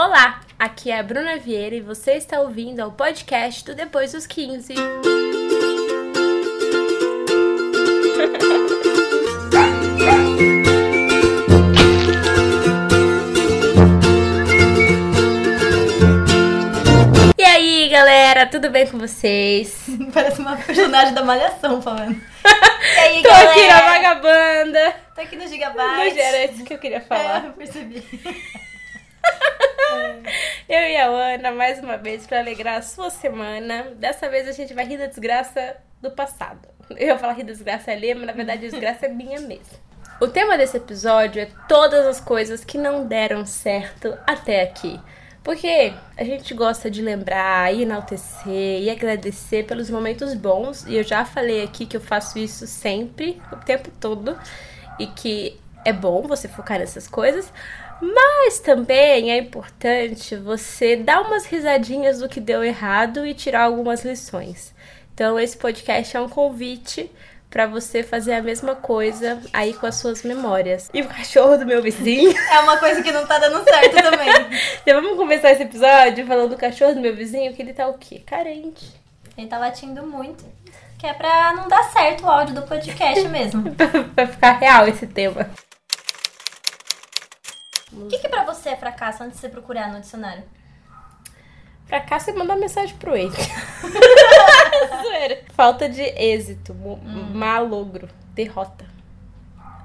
Olá, aqui é a Bruna Vieira e você está ouvindo ao podcast do Depois dos 15. E aí, galera, tudo bem com vocês? Parece uma personagem da Malhação falando. E aí, Tô galera? aqui na vagabanda. Tô aqui no Não Gigabyte. era isso que eu queria É, falar. eu percebi. Eu e a Ana, mais uma vez, pra alegrar a sua semana. Dessa vez a gente vai rir da desgraça do passado. Eu ia falar rir da desgraça alheia, mas na verdade a desgraça é minha mesmo. O tema desse episódio é todas as coisas que não deram certo até aqui. Porque a gente gosta de lembrar, e enaltecer e agradecer pelos momentos bons. E eu já falei aqui que eu faço isso sempre, o tempo todo. E que é bom você focar nessas coisas. Mas também é importante você dar umas risadinhas do que deu errado e tirar algumas lições. Então, esse podcast é um convite para você fazer a mesma coisa aí com as suas memórias. E o cachorro do meu vizinho. É uma coisa que não tá dando certo também. então, vamos começar esse episódio falando do cachorro do meu vizinho, que ele tá o quê? Carente. Ele tá latindo muito. Que é pra não dar certo o áudio do podcast mesmo. pra ficar real esse tema. O que, que pra você é fracasso antes de você procurar no dicionário? Fracasso é mandar mensagem pro ex. Zoeira. Falta de êxito, mo- malogro, derrota.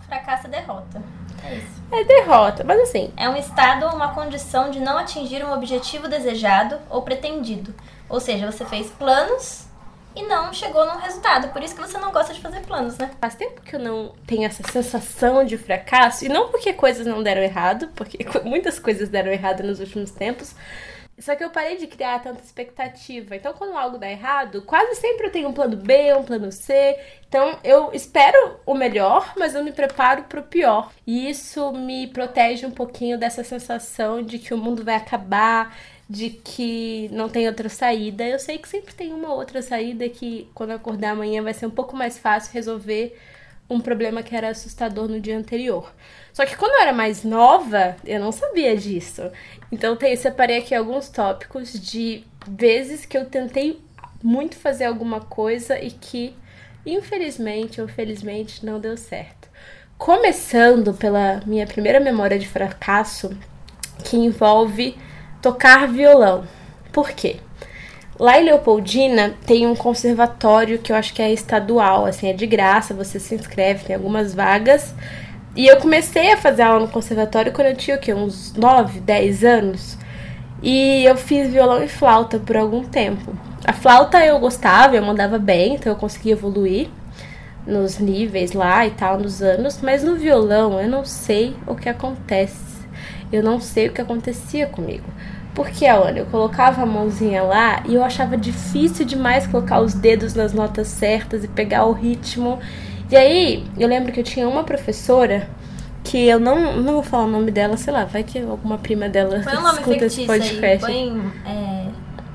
Fracasso é derrota. É isso. É derrota, mas assim, É um estado ou uma condição de não atingir um objetivo desejado ou pretendido. Ou seja, você fez planos e não chegou num resultado. Por isso que você não gosta de fazer planos, né? faz tempo que eu não tenho essa sensação de fracasso, e não porque coisas não deram errado, porque muitas coisas deram errado nos últimos tempos. Só que eu parei de criar tanta expectativa. Então, quando algo dá errado, quase sempre eu tenho um plano B, um plano C. Então, eu espero o melhor, mas eu me preparo pro pior. E isso me protege um pouquinho dessa sensação de que o mundo vai acabar, de que não tem outra saída. Eu sei que sempre tem uma outra saída que, quando acordar amanhã, vai ser um pouco mais fácil resolver um problema que era assustador no dia anterior. Só que quando eu era mais nova, eu não sabia disso. Então eu separei aqui alguns tópicos de vezes que eu tentei muito fazer alguma coisa e que, infelizmente ou felizmente, não deu certo. Começando pela minha primeira memória de fracasso, que envolve tocar violão. Por quê? Lá em Leopoldina tem um conservatório que eu acho que é estadual, assim, é de graça, você se inscreve, tem algumas vagas. E eu comecei a fazer aula no conservatório quando eu tinha o quê? Uns 9, 10 anos. E eu fiz violão e flauta por algum tempo. A flauta eu gostava, eu mandava bem, então eu conseguia evoluir nos níveis lá e tal, nos anos, mas no violão eu não sei o que acontece. Eu não sei o que acontecia comigo. Porque, Ana, eu colocava a mãozinha lá e eu achava difícil demais colocar os dedos nas notas certas e pegar o ritmo. E aí, eu lembro que eu tinha uma professora que eu não, não vou falar o nome dela, sei lá, vai que alguma prima dela Põe um nome escuta esse fictício aí. podcast. Põe é,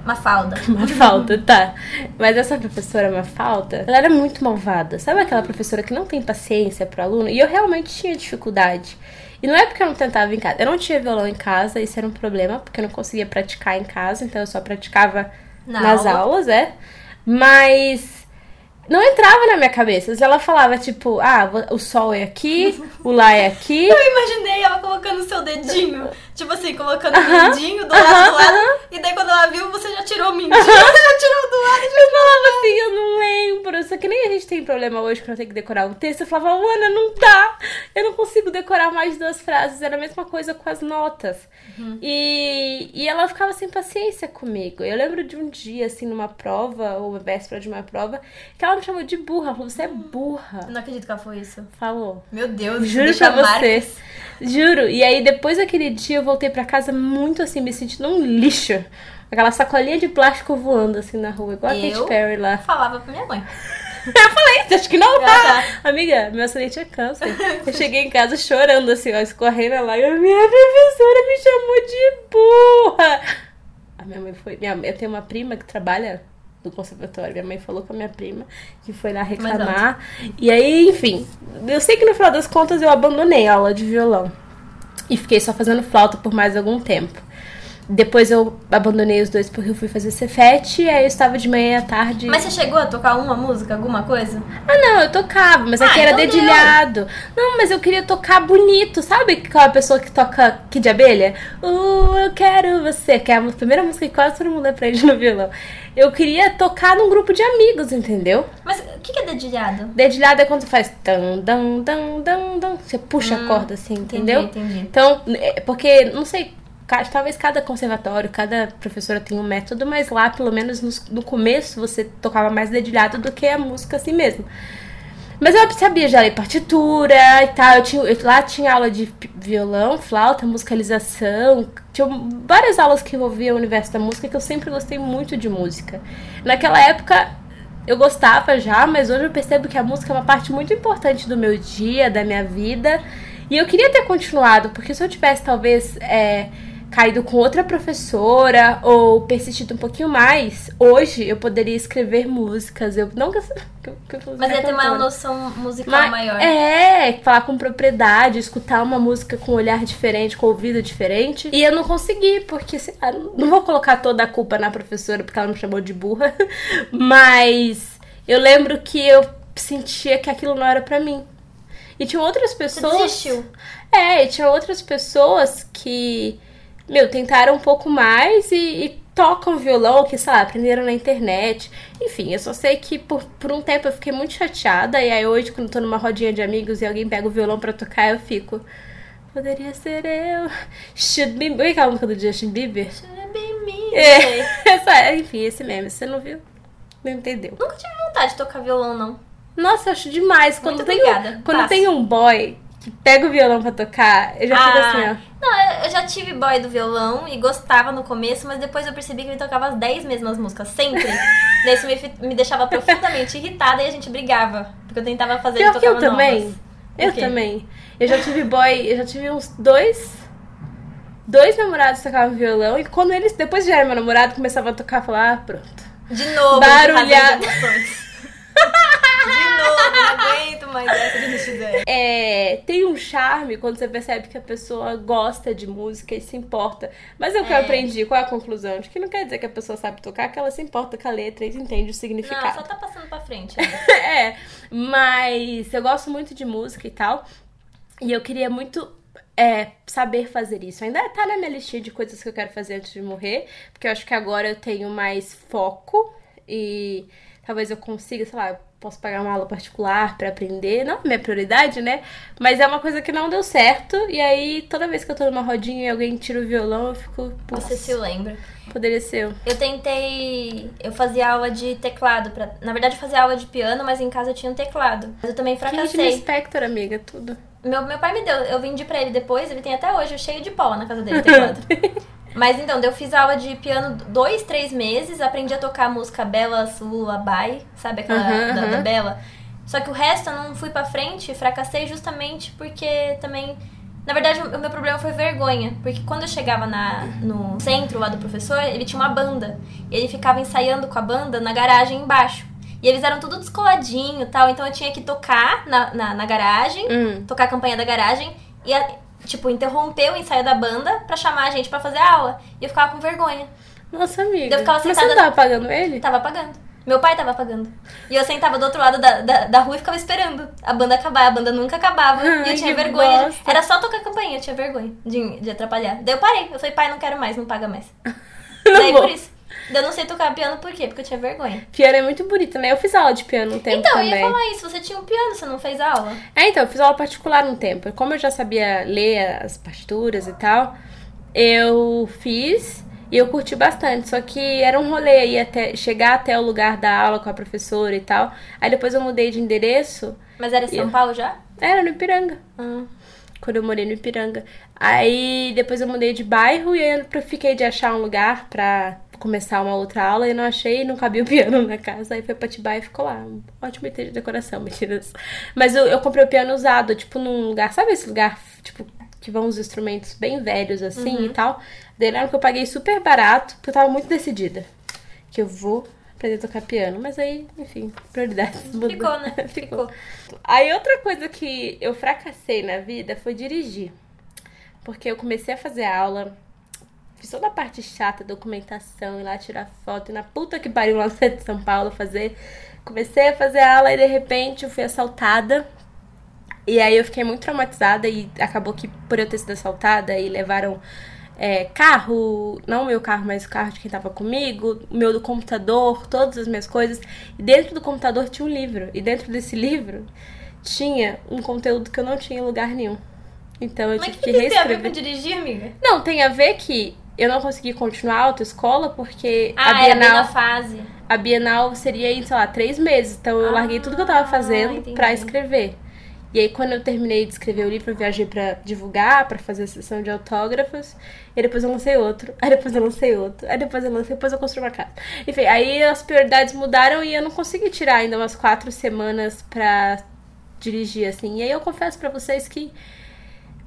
Mafalda. Mafalda, tá. Mas essa professora Mafalda, ela era muito malvada. Sabe aquela professora que não tem paciência pro aluno? E eu realmente tinha dificuldade. E não é porque eu não tentava em casa. Eu não tinha violão em casa, isso era um problema, porque eu não conseguia praticar em casa, então eu só praticava Na nas aula. aulas, é. Mas não entrava na minha cabeça. Ela falava, tipo, ah, o sol é aqui, o lá é aqui. Eu imaginei ela colocando o seu dedinho. Tipo assim, colocando o Aham, mindinho do lado aham, do lado. aham. E daí quando ela viu, você já tirou o mindinho. Você já tirou do lado. Eu falava assim, eu não lembro. Só que nem a gente tem problema hoje quando tem que decorar um texto. Eu falava, Ana, não dá. Eu não consigo decorar mais duas frases. Era a mesma coisa com as notas. E, e ela ficava sem paciência comigo. Eu lembro de um dia, assim, numa prova, ou véspera de uma prova, que ela me chamou de burra. Ela falou, você é burra. Eu não acredito que ela foi isso. Falou. Meu Deus, Juro pra você. marcas. Juro. E aí, depois daquele dia, eu voltei pra casa muito assim, me sentindo um lixo. Aquela sacolinha de plástico voando assim na rua, igual a Katy Eu? Perry lá. Falava pra minha mãe. Eu falei, acho que não Ah, tá. Amiga, meu acidente é câncer. Eu cheguei em casa chorando, assim, ó, escorrendo a lágrima. Minha professora me chamou de burra. A minha mãe foi. Minha, eu tenho uma prima que trabalha no conservatório. Minha mãe falou com a minha prima que foi lá reclamar. E aí, enfim, eu sei que no final das contas eu abandonei a aula de violão. E fiquei só fazendo flauta por mais algum tempo. Depois eu abandonei os dois porque eu fui fazer Cefete, e aí eu estava de manhã à tarde. Mas você chegou a tocar uma música, alguma coisa? Ah, não, eu tocava, mas aqui Ah, era então deu. dedilhado. Não, mas eu queria tocar bonito, sabe aquela pessoa que toca Kid de Abelha? Uh, eu quero você, que é a primeira música que quase todo mundo aprende no violão. Eu queria tocar num grupo de amigos, entendeu? Mas o que que é dedilhado? Dedilhado é quando você faz tan, dan, dan, dan, dan. Você puxa a corda assim, entendeu? Entendi, entendi. Então, é, porque, não sei, talvez cada conservatório, cada professora tenha um método, mas lá, pelo menos no, no começo, você tocava mais dedilhado do que a música assim mesmo. Mas eu sabia já ler partitura e tal. Eu tinha, eu- lá tinha aula de violão, flauta, musicalização. Tinha várias aulas que envolviam o universo da música que eu sempre gostei muito de música. Naquela época eu gostava já, mas hoje eu percebo que a música é uma parte muito importante do meu dia, da minha vida. E eu queria ter continuado, porque se eu tivesse talvez é, caído com outra professora ou persistido um pouquinho mais, hoje eu poderia escrever músicas. Eu não que eu, que eu- que eu fosse Mas ia ter uma noção musical Mas- maior. É, falar com propriedade, escutar uma música com um olhar diferente, com ouvido diferente. E eu não consegui, porque sei lá, não vou colocar toda a culpa na professora porque ela me chamou de burra, mas eu lembro que eu sentia que aquilo não era pra mim. E tinha outras Você pessoas. desistiu. É, e tinha outras pessoas que, meu, tentaram um pouco mais e, e tocam violão, que, sei lá, aprenderam na internet. Enfim, eu só sei que por, por um tempo eu fiquei muito chateada. E aí hoje, quando eu tô numa rodinha de amigos e alguém pega o violão pra tocar, eu fico. Poderia ser eu. Should be. Como é que é a música do Justin Bieber? Should be me. É, essa, enfim, esse meme. Você não viu? Não entendeu. Nunca tive vontade de tocar violão, não. Nossa, eu acho demais. Quando, Muito tem, obrigada. um, quando Passo. tem um boy que pega o violão pra tocar, eu já fico assim, ó. Não, eu- eu já tive boy do violão e gostava no começo, mas depois eu percebi que ele tocava as 10 mesmas músicas, sempre. Daí isso me, me deixava profundamente irritada e a gente brigava. Porque eu tentava fazer ele Pior que tocar eu também. novas. Eu O quê? também. Eu já tive boy, eu já tive uns dois. Dois namorados tocavam violão. E quando eles, depois de já era meu namorado, começava a tocar, eu falava, ah, pronto. De novo, Barulhada. de. De novo, não aguento mais essa de NX0. É, tem um charme quando você percebe que a pessoa gosta de música e se importa. Mas é o que eu É. aprendi, qual é a conclusão? De que não quer dizer que a pessoa sabe tocar, que ela se importa com a letra e entende o Não, significado. só tá passando pra frente. né? é, mas eu gosto muito de música e tal. E eu queria muito é, saber fazer isso. Ainda tá na minha listinha de coisas que eu quero fazer antes de morrer. Porque eu acho que agora eu tenho mais foco e talvez eu consiga, sei lá, posso pagar uma aula particular pra aprender. Não é minha prioridade, né? Mas é uma coisa que não deu certo. E aí, toda vez que eu tô numa rodinha e alguém tira o violão, eu fico. Você se lembra. poderia ser eu. Eu tentei. Eu fazia aula de teclado. Pra... Na verdade, eu fazia aula de piano, mas em casa eu tinha um teclado. Mas eu também fracassei. Spector, amiga, tudo. Meu, meu pai me deu, eu vendi pra ele depois, ele tem até hoje cheio de pó na casa dele, teclado. Mas então, eu fiz aula de piano dois, três meses, aprendi a tocar a música Bela Lullaby, sabe aquela da, da. Bela? Só que o resto eu não fui pra frente, fracassei justamente porque também. Na verdade, o meu problema foi vergonha, porque quando eu chegava na, no centro lá do professor, ele tinha uma banda. E ele ficava ensaiando com a banda na garagem embaixo. E eles eram tudo descoladinho e tal, então eu tinha que tocar na, na, na garagem Hum. tocar a campanha da garagem e, a- tipo, interromper o ensaio da banda pra chamar a gente pra fazer a aula. E eu ficava com vergonha. Nossa, amiga. Eu ficava Mas você sentada- não tava pagando ele? Tava pagando. Meu pai tava pagando. E eu sentava do outro lado da, da, da rua e ficava esperando a banda acabar. A banda nunca acabava. e Ai, eu tinha vergonha. bosta. Era só tocar a campainha, eu tinha vergonha de, de atrapalhar. Daí eu parei. Eu falei, pai, não quero mais, não paga mais. Não Daí vou. por isso. Eu não sei tocar piano por quê? Porque eu tinha vergonha. Piano é muito bonito, né? Eu fiz aula de piano um tempo então, também. eu ia falar isso. Você tinha um piano, você não fez aula? É, então, eu fiz aula particular um tempo. Como eu já sabia ler as partituras e tal, eu fiz e eu curti bastante. Só que era um rolê aí até chegar até o lugar da aula com a professora e tal. Aí depois eu mudei de endereço. Mas era em São Eu- Paulo já? Era no Ipiranga. Ah. Quando eu morei no Ipiranga. Aí depois eu mudei de bairro e aí eu fiquei de achar um lugar pra começar uma outra aula e não achei, não cabia o piano na casa. Aí foi pra Atibaia e ficou lá. Um ótimo item de decoração, mentiras. Mas eu, eu comprei o piano usado, tipo, num lugar, sabe esse lugar, tipo, que vão os instrumentos bem velhos assim e tal. Daí era que eu paguei super barato, porque eu tava muito decidida. Que eu vou aprender a tocar piano. Mas aí, enfim, prioridades mudam. Ficou, né? Ficou. Aí outra coisa que eu fracassei na vida foi dirigir. Porque eu comecei a fazer aula, fiz toda a parte chata, documentação, ir lá tirar foto, e na puta que pariu lá no centro de São Paulo fazer. Comecei a fazer aula e de repente eu fui assaltada. E aí eu fiquei muito traumatizada e acabou que por eu ter sido assaltada e levaram é, carro, não o meu carro, mas o carro de quem tava comigo, o meu do computador, todas as minhas coisas. E dentro do computador tinha um livro. E dentro desse livro tinha um conteúdo que eu não tinha em lugar nenhum. Então eu Mas tive que, que, que isso tem a ver reescrever. com dirigir, amiga? Não, tem a ver que eu não consegui continuar a autoescola porque Ah, a Bienal, na fase. a Bienal seria em, sei lá, três meses. Então eu Ah, larguei tudo que eu tava fazendo entendi. pra escrever. E aí, quando eu terminei de escrever o livro, eu viajei pra divulgar, pra fazer a sessão de autógrafos. E depois eu lancei outro. Aí depois eu lancei outro. Aí depois eu lancei, depois eu construí uma casa. Enfim, aí as prioridades mudaram e eu não consegui tirar ainda umas quatro semanas pra dirigir, assim. E aí eu confesso pra vocês que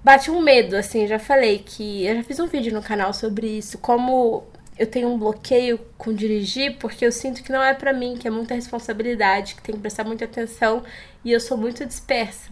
bate um medo, assim, já falei que eu já fiz um vídeo no canal sobre isso, como eu tenho um bloqueio com dirigir, porque eu sinto que não é pra mim, que é muita responsabilidade, que tem que prestar muita atenção e eu sou muito dispersa.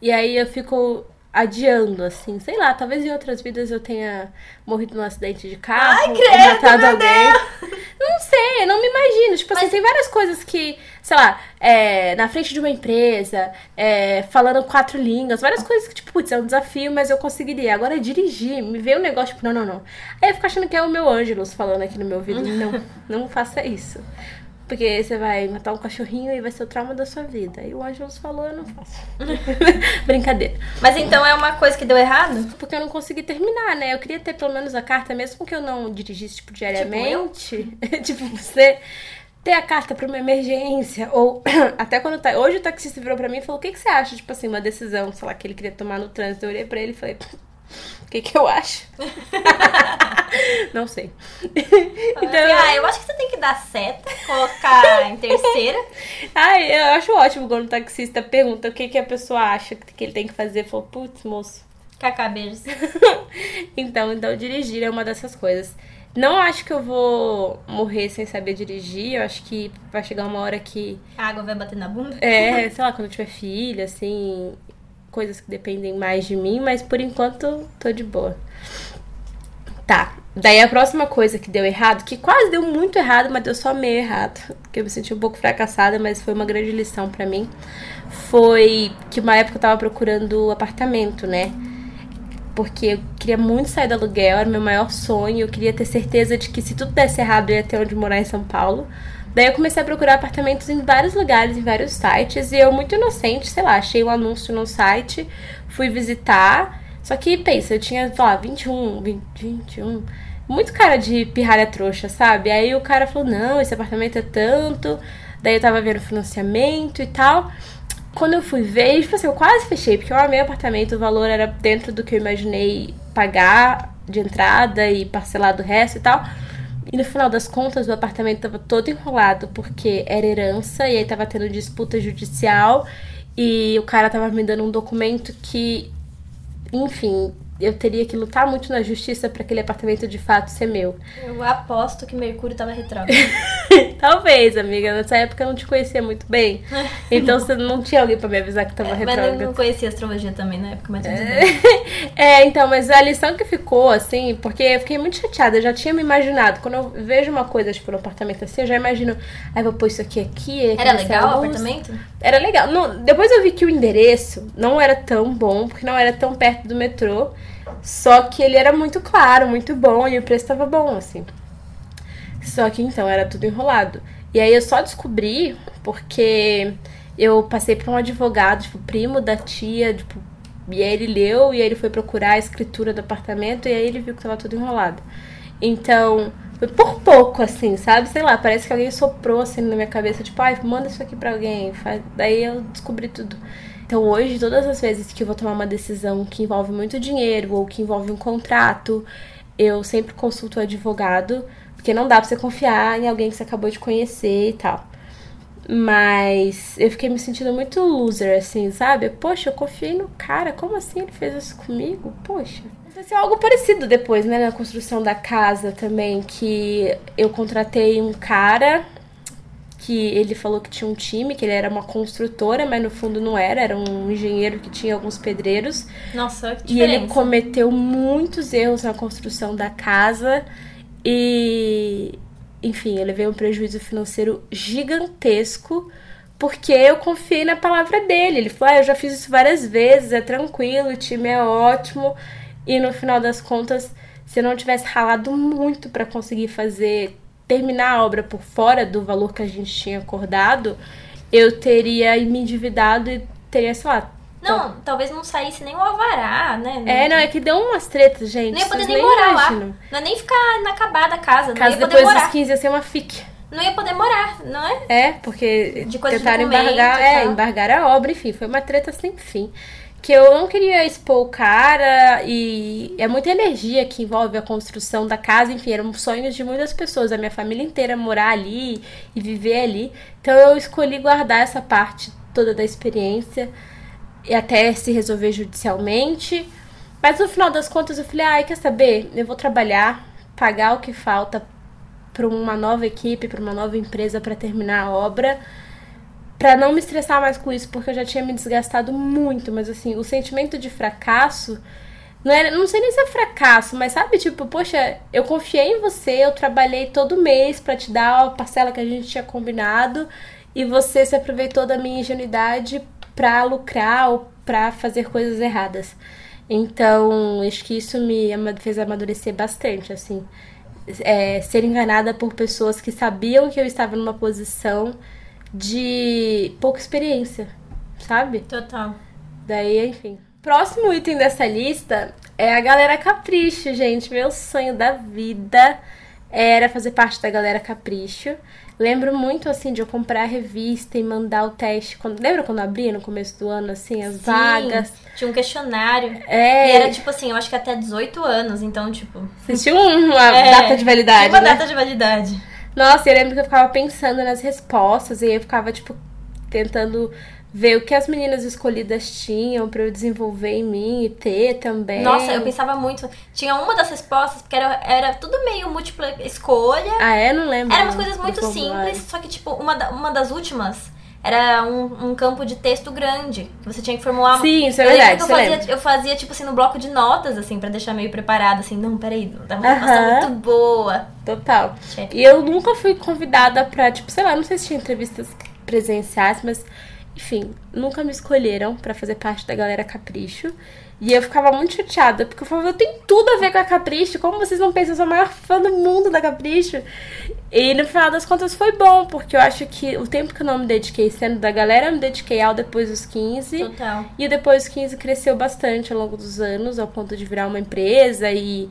E aí eu fico adiando, assim, sei lá, talvez em outras vidas eu tenha morrido num acidente de carro, Ai, credo, matado alguém. Não sei, não me imagino. Tipo assim, tem várias coisas que, sei lá, é, na frente de uma empresa, é, falando quatro línguas, várias coisas que, tipo, putz, é um desafio, mas eu conseguiria. Agora, dirigir, me veio um negócio, tipo, não, não, não. Aí eu fico achando que é o meu Ângelos falando aqui no meu ouvido. Não, não faça isso. Porque você vai matar um cachorrinho e vai ser o trauma da sua vida. E o Ângelos falou, eu não faço. Brincadeira. Mas então é uma coisa que deu errado? Porque eu não consegui terminar, né? Eu queria ter pelo menos a carta, mesmo que eu não dirigisse, tipo, diariamente. Tipo, você ter a carta pra uma emergência. Ou até quando tá. Hoje o taxista virou pra mim e falou: o que, que você acha? Tipo assim, uma decisão, sei lá, que ele queria tomar no trânsito. Eu olhei pra ele e falei. O que, que eu acho? não sei. Então, ah, eu acho que você tem que dar seta, colocar em terceira. Ai, eu acho ótimo quando o taxista pergunta o que, que a pessoa acha que ele tem que fazer. Falou, putz, moço. Cacá, beijos. então, então dirigir é uma dessas coisas. Não acho que eu vou morrer sem saber dirigir. Eu acho que vai chegar uma hora que. A água vai bater na bunda? É, sei lá, quando eu tiver filho, assim. Coisas que dependem mais de mim, mas por enquanto tô de boa. Tá. Daí a próxima coisa que deu errado, que quase deu muito errado, mas deu só meio errado, que eu me senti um pouco fracassada, mas foi uma grande lição pra mim, foi que uma época eu tava procurando apartamento, né? Porque eu queria muito sair do aluguel, era meu maior sonho, eu queria ter certeza de que se tudo desse errado eu ia ter onde morar em São Paulo. Daí eu comecei a procurar apartamentos em vários lugares, em vários sites, e eu, muito inocente, sei lá, achei um anúncio no site, fui visitar. Só que, pensa, eu tinha, sei lá, 21, 20, 21. Muito cara de pirralha trouxa, sabe? Aí o cara falou: não, esse apartamento é tanto. Daí eu tava vendo financiamento e tal. Quando eu fui ver, tipo assim, eu quase fechei, porque eu amei o apartamento, o valor era dentro do que eu imaginei pagar de entrada e parcelar do resto e tal. E no final das contas, o apartamento tava todo enrolado, porque era herança, e aí tava tendo disputa judicial, e o cara tava me dando um documento que, enfim, eu teria que lutar muito na justiça para aquele apartamento de fato ser meu. Eu aposto que Mercúrio tava retrógrado. Talvez, amiga. Nessa época eu não te conhecia muito bem. Então você não tinha alguém pra me avisar que tava mas eu retrógrado. não conhecia astrologia também na época, mas tudo bem. É, então, mas a lição que ficou, assim, porque eu fiquei muito chateada, eu já tinha me imaginado. Quando eu vejo uma coisa, tipo, no apartamento assim, eu já imagino, aí vou pôr isso aqui aqui. aqui Era legal o apartamento? Era legal. Não, depois eu vi que o endereço não era tão bom, porque não era tão perto do metrô. Só que ele era muito claro, muito bom, e o preço tava bom, assim. Só que então era tudo enrolado. E aí eu só descobri porque eu passei por um advogado, tipo, primo da tia, tipo, e aí ele leu e aí ele foi procurar a escritura do apartamento e aí ele viu que tava tudo enrolado. Então, foi por pouco, assim, sabe? Sei lá, parece que alguém soprou assim na minha cabeça, tipo, ai, manda isso aqui pra alguém. Daí eu descobri tudo. Então hoje, todas as vezes que eu vou tomar uma decisão que envolve muito dinheiro ou que envolve um contrato, eu sempre consulto o advogado, porque não dá pra você confiar em alguém que você acabou de conhecer e tal. Mas eu fiquei me sentindo muito loser, assim, sabe? Poxa, eu confiei no cara, como assim ele fez isso comigo? Poxa. Aconteceu algo parecido depois, né, na construção da casa também, que eu contratei um cara que ele falou que tinha um time, que ele era uma construtora, mas no fundo não era, era um engenheiro que tinha alguns pedreiros. Nossa, que E ele diferença. cometeu muitos erros na construção da casa e, enfim, eu levei um prejuízo financeiro gigantesco porque eu confiei na palavra dele. Ele falou: ah, eu já fiz isso várias vezes, é tranquilo, o time é ótimo. E no final das contas, se eu não tivesse ralado muito para conseguir fazer, terminar a obra por fora do valor que a gente tinha acordado, eu teria me endividado e teria, sei lá. Não, talvez não saísse nem o alvará, né? É, não, é que deu umas tretas, gente. Não ia poder nem morar imaginam. lá. Não ia nem ficar inacabada a casa. Poder depois morar. dos 15 ia ser uma FIC. Não ia poder morar, não é? É, porque De tentaram embargar, é, embargar a obra, enfim, foi uma treta sem fim. Que eu não queria expor o cara e é muita energia que envolve a construção da casa, enfim, eram sonhos de muitas pessoas, a minha família inteira morar ali e viver ali. Então eu escolhi guardar essa parte toda da experiência e até se resolver judicialmente. Mas no final das contas eu falei, ai, quer saber? Eu vou trabalhar, pagar o que falta para uma nova equipe, para uma nova empresa para terminar a obra, para não me estressar mais com isso, porque eu já tinha me desgastado muito, mas assim, o sentimento de fracasso não era, não sei nem se é fracasso, mas sabe, tipo, poxa, eu confiei em você, eu trabalhei todo mês para te dar a parcela que a gente tinha combinado e você se aproveitou da minha ingenuidade para lucrar ou para fazer coisas erradas. Então, acho que isso me fez amadurecer bastante, assim é, ser enganada por pessoas que sabiam que eu estava numa posição de pouca experiência, sabe? Total. Daí, enfim. Próximo item dessa lista é a galera Capricho, gente. Meu sonho da vida era fazer parte da galera Capricho. Lembro muito, assim, de eu comprar a revista e mandar o teste. Quando, lembra quando abria no começo do ano, assim, as Sim, vagas? Tinha um questionário. É. E era tipo assim, eu acho que até 18 anos, então, tipo. Vocês tinham uma é, data de validade, uma né? data de validade. Nossa, eu lembro que eu ficava pensando nas respostas e eu ficava, tipo, tentando ver o que as meninas escolhidas tinham pra eu desenvolver em mim e ter também. Nossa, eu pensava muito. Tinha uma das respostas, porque era, era tudo meio múltipla escolha. Ah, é? Não lembro. Eram umas coisas muito simples, só que, tipo, uma, da- uma das últimas era um, um campo de texto grande. Que você tinha que formular. Sim, isso é eu verdade, eu fazia, eu fazia, tipo assim, no bloco de notas, assim, pra deixar meio preparado, assim, não, peraí, tá uma resposta Aham. muito boa. Total. E eu nunca fui convidada pra, tipo, sei lá, não sei se tinha entrevistas presenciais, mas enfim, nunca me escolheram pra fazer parte da galera Capricho. E eu ficava muito chateada, porque eu falava, eu tenho tudo a ver com a Capricho, como vocês não pensam, eu sou a maior fã do mundo da Capricho. E no final das contas foi bom, porque eu acho que o tempo que eu não me dediquei sendo da galera, eu me dediquei ao depois dos 15. Total. E o depois dos 15 cresceu bastante ao longo dos anos, ao ponto de virar uma empresa e,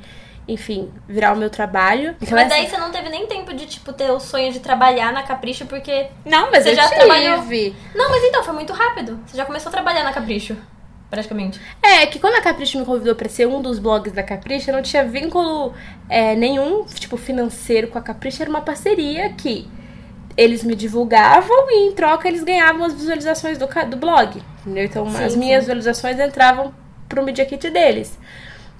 enfim, virar o meu trabalho. Então, Mas daí você não teve nem tempo de, tipo, ter o sonho de trabalhar na Capricho, porque. Não, mas Você eu já tive. trabalhou? Não, mas então, foi muito rápido. Você já começou a trabalhar na Capricho, praticamente. É, que quando a Capricho me convidou pra ser um dos blogs da Capricho, eu não tinha vínculo é, nenhum, tipo, financeiro com a Capricho, era uma parceria que eles me divulgavam e em troca eles ganhavam as visualizações do, do blog. Entendeu? Então Sim, as sim. minhas visualizações entravam pro Media Kit deles.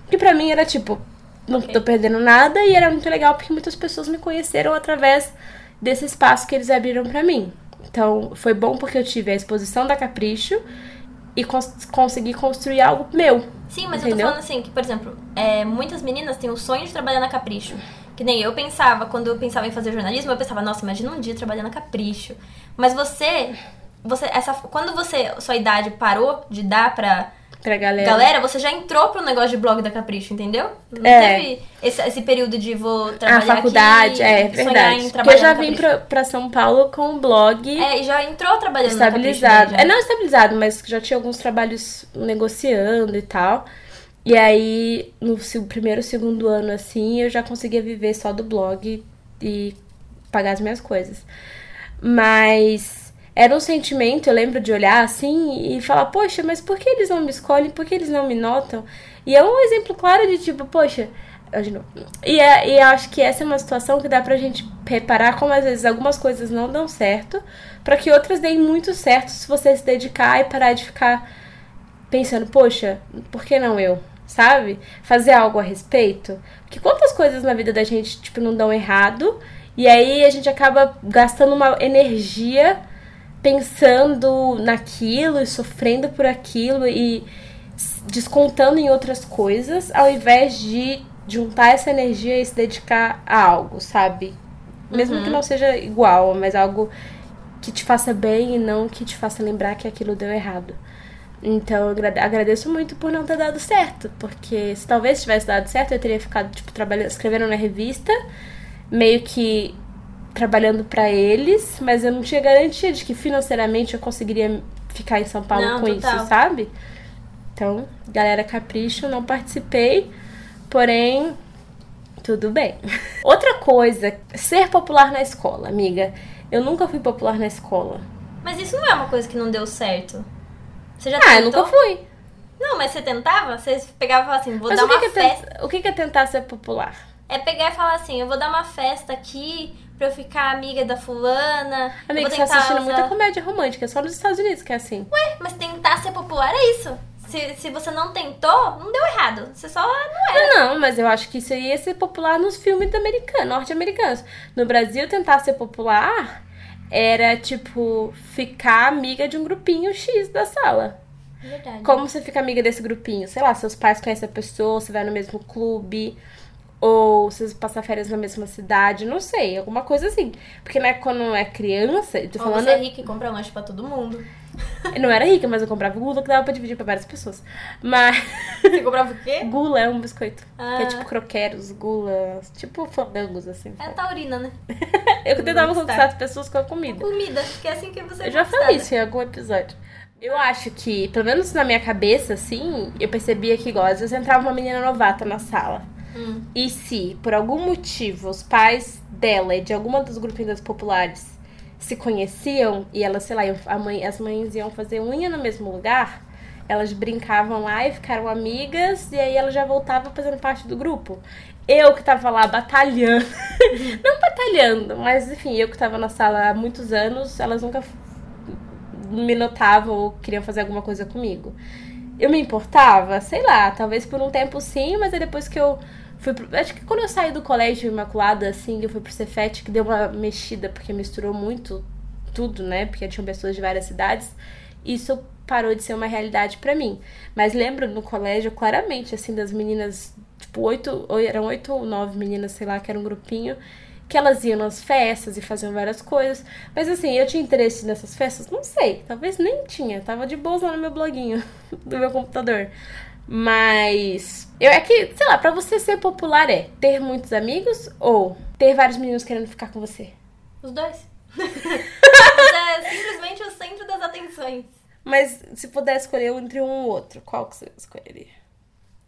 Que pra mim era tipo, não Ok. tô perdendo nada e era muito legal porque muitas pessoas me conheceram através desse espaço que eles abriram pra mim. Então foi bom porque eu tive a exposição da Capricho e cons consegui construir algo meu. Sim, mas eu Entendeu? tô falando assim, que, por exemplo, é, muitas meninas têm o sonho de trabalhar na Capricho. Que nem eu pensava, quando eu pensava em fazer jornalismo, eu pensava, nossa, imagina um dia trabalhar na Capricho. Mas você, você essa, quando você, sua idade parou de dar pra Pra galera. galera, você já entrou pro negócio de blog da Capricho, entendeu? Não É. teve esse, esse período de vou A trabalhar faculdade, aqui, é verdade. em Porque eu já vim pra, pra São Paulo com o blog É, e já entrou trabalhando estabilizado. Capricho. É, não estabilizado, mas já tinha alguns trabalhos negociando e tal. E aí, no primeiro, segundo ano, assim, eu já conseguia viver só do blog e pagar as minhas coisas. Mas era um sentimento, eu lembro de olhar assim e falar, poxa, mas por que eles não me escolhem? Por que eles não me notam? E é um exemplo claro de tipo, poxa. E, é, e acho que essa é uma situação que dá pra gente reparar como às vezes algumas coisas não dão certo, pra que outras deem muito certo se você se dedicar e parar de ficar pensando, poxa, por que não eu? Sabe? Fazer algo a respeito. Porque quantas coisas na vida da gente, tipo, não dão errado E aí a gente acaba gastando uma energia pensando naquilo e sofrendo por aquilo e descontando em outras coisas, ao invés de juntar essa energia e se dedicar a algo, sabe? Mesmo Uhum. que não seja igual, mas algo que te faça bem e não que te faça lembrar que aquilo deu errado. Então eu agra- agradeço muito por não ter dado certo, porque se talvez tivesse dado certo, eu teria ficado tipo trabalhando, escrevendo na revista, meio que trabalhando pra eles, mas eu não tinha garantia de que financeiramente eu conseguiria ficar em São Paulo Não, com total. isso, sabe? Então, galera capricho, não participei, porém tudo bem. Outra coisa, ser popular na escola, amiga. Eu nunca fui popular na escola. Mas isso não é uma coisa que não deu certo. Você já Ah, eu tentou? nunca fui. Não, mas você tentava? Você pegava e falava assim, vou Mas dar uma que é festa. tentar, o que é tentar ser popular? É pegar e falar assim, eu vou dar uma festa aqui pra eu ficar amiga da fulana. Amiga, você tá assistindo usar- muita comédia romântica, só nos Estados Unidos que é assim. Ué, mas tentar ser popular é isso. Se, se você não tentou, não deu errado. Você só não era. Não, mas eu acho que isso ia ser popular nos filmes americanos, norte-americanos. No Brasil, tentar ser popular era, tipo, ficar amiga de um grupinho X da sala. Verdade. Como você fica amiga desse grupinho? Sei lá, seus pais conhecem a pessoa, você vai no mesmo clube, ou vocês passam férias na mesma cidade, não sei, alguma coisa assim. Porque né, quando é criança, tô Ou falando. você é rico e compra lanche pra todo mundo. Eu não era rica, mas eu comprava gula que dava pra dividir pra várias pessoas. Mas Você comprava o quê? gula é um biscoito. Que é Ah. tipo croqueros, gula, tipo fandangos, assim. É taurina, né? Eu tentava Conquistar. as pessoas com a comida. Comida, que é assim que você Eu já falei isso em algum episódio. Eu acho que, pelo menos na minha cabeça, assim, eu percebia que, igual, às vezes entrava uma menina novata na sala. Hum. E se, por algum motivo, os pais dela e de alguma dos grupinhos populares se conheciam e elas, sei lá, a mãe, as mães iam fazer unha no mesmo lugar, elas brincavam lá e ficaram amigas, e aí ela já voltava fazendo parte do grupo. Eu que tava lá batalhando, não batalhando, mas enfim, eu que tava na sala há muitos anos, elas nunca me notavam ou queriam fazer alguma coisa comigo. Eu me importava? Sei lá, talvez por um tempo sim, mas aí depois que eu fui pro... Acho que quando eu saí do colégio Imaculada, assim, eu fui pro Cefet, que deu uma mexida, porque misturou muito tudo, né? Porque tinham pessoas de várias cidades. Isso parou de ser uma realidade pra mim. Mas lembro no colégio, claramente, assim, das meninas, tipo, oito, eram oito ou nove meninas, sei lá, que era um grupinho, que elas iam nas festas e faziam várias coisas. Mas assim, eu tinha interesse nessas festas? Não sei, talvez nem tinha. Tava de boa lá no meu bloguinho do meu computador. Mas eu é que, sei lá, pra você ser popular é ter muitos amigos ou ter vários meninos querendo ficar com você? Os dois. você é simplesmente o centro das atenções. Mas se puder escolher entre um ou outro, qual que você escolheria?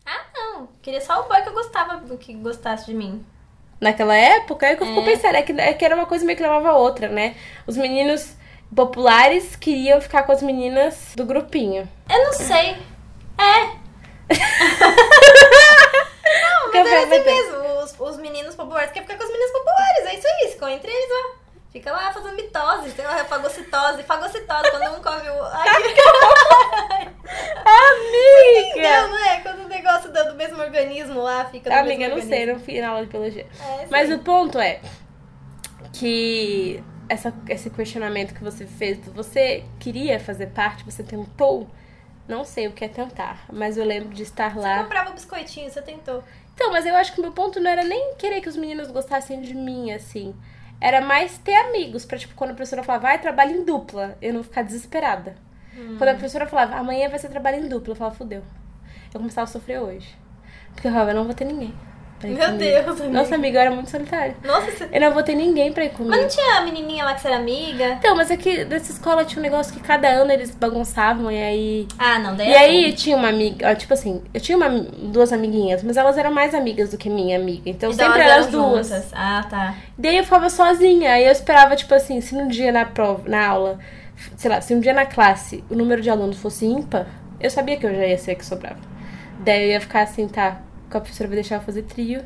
Ah, não. Queria só o boy que eu gostava, que gostasse de mim. Naquela época, é que eu fico É. pensando, é que, é que era uma coisa meio que levava a outra, né? Os meninos populares queriam ficar com as meninas do grupinho. Eu não sei. É. Não, Porque mas é vai assim ter- mesmo. Os, os meninos populares querem ficar com as meninas populares. É isso aí. Ficam entre eles lá. Fica lá fazendo mitose, sei lá, fagocitose. Fagocitose, quando um come o. Ai, Amiga! entendeu, não é? Quando o negócio do, do mesmo organismo lá fica Amiga, eu não sei, organismo. não fiz aula de biologia. É, Mas o ponto é que essa, esse questionamento que você fez, você queria fazer parte, você tentou? Não sei o que é tentar, mas eu lembro de estar Você lá. comprava biscoitinho, você tentou. Então, mas eu acho que o meu ponto não era nem querer que os meninos gostassem de mim, assim. Era mais ter amigos, pra, tipo, quando a professora falava, vai, trabalho em dupla, eu não ficar desesperada. Hum. Quando a professora falava, amanhã vai ser trabalho em dupla, eu falava, fudeu. Eu começava a sofrer hoje. Porque eu falava, eu não vou ter ninguém. Meu comigo. Deus, amiga. Nossa, amiga, eu era muito solitária. Nossa. Eu não vou ter ninguém pra ir comigo. Mas não tinha a menininha lá que você era amiga? Então, mas é que nessa escola tinha um negócio que cada ano eles bagunçavam e aí. Ah, não, daí E é aí tinha uma amiga, tipo assim, eu tinha uma, duas amiguinhas, mas elas eram mais amigas do que minha amiga. Então Então sempre eram as duas. juntas. Ah, tá. Daí eu ficava sozinha. Aí eu esperava, tipo assim, se num dia na prova, na aula, sei lá, se um dia na classe o número de alunos fosse ímpar, eu sabia que eu já ia ser a que sobrava. Daí eu ia ficar assim, tá, a professora vai deixar eu fazer trio.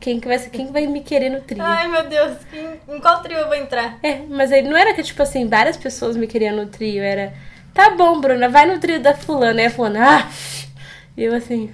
Quem que vai, quem que vai me querer no trio? Ai, meu Deus. Em, em qual trio eu vou entrar? É, mas aí não era que, tipo assim, várias pessoas me queriam no trio, era. Tá bom, Bruna, vai no trio da fulana. Aí a fulana, ah! E eu assim,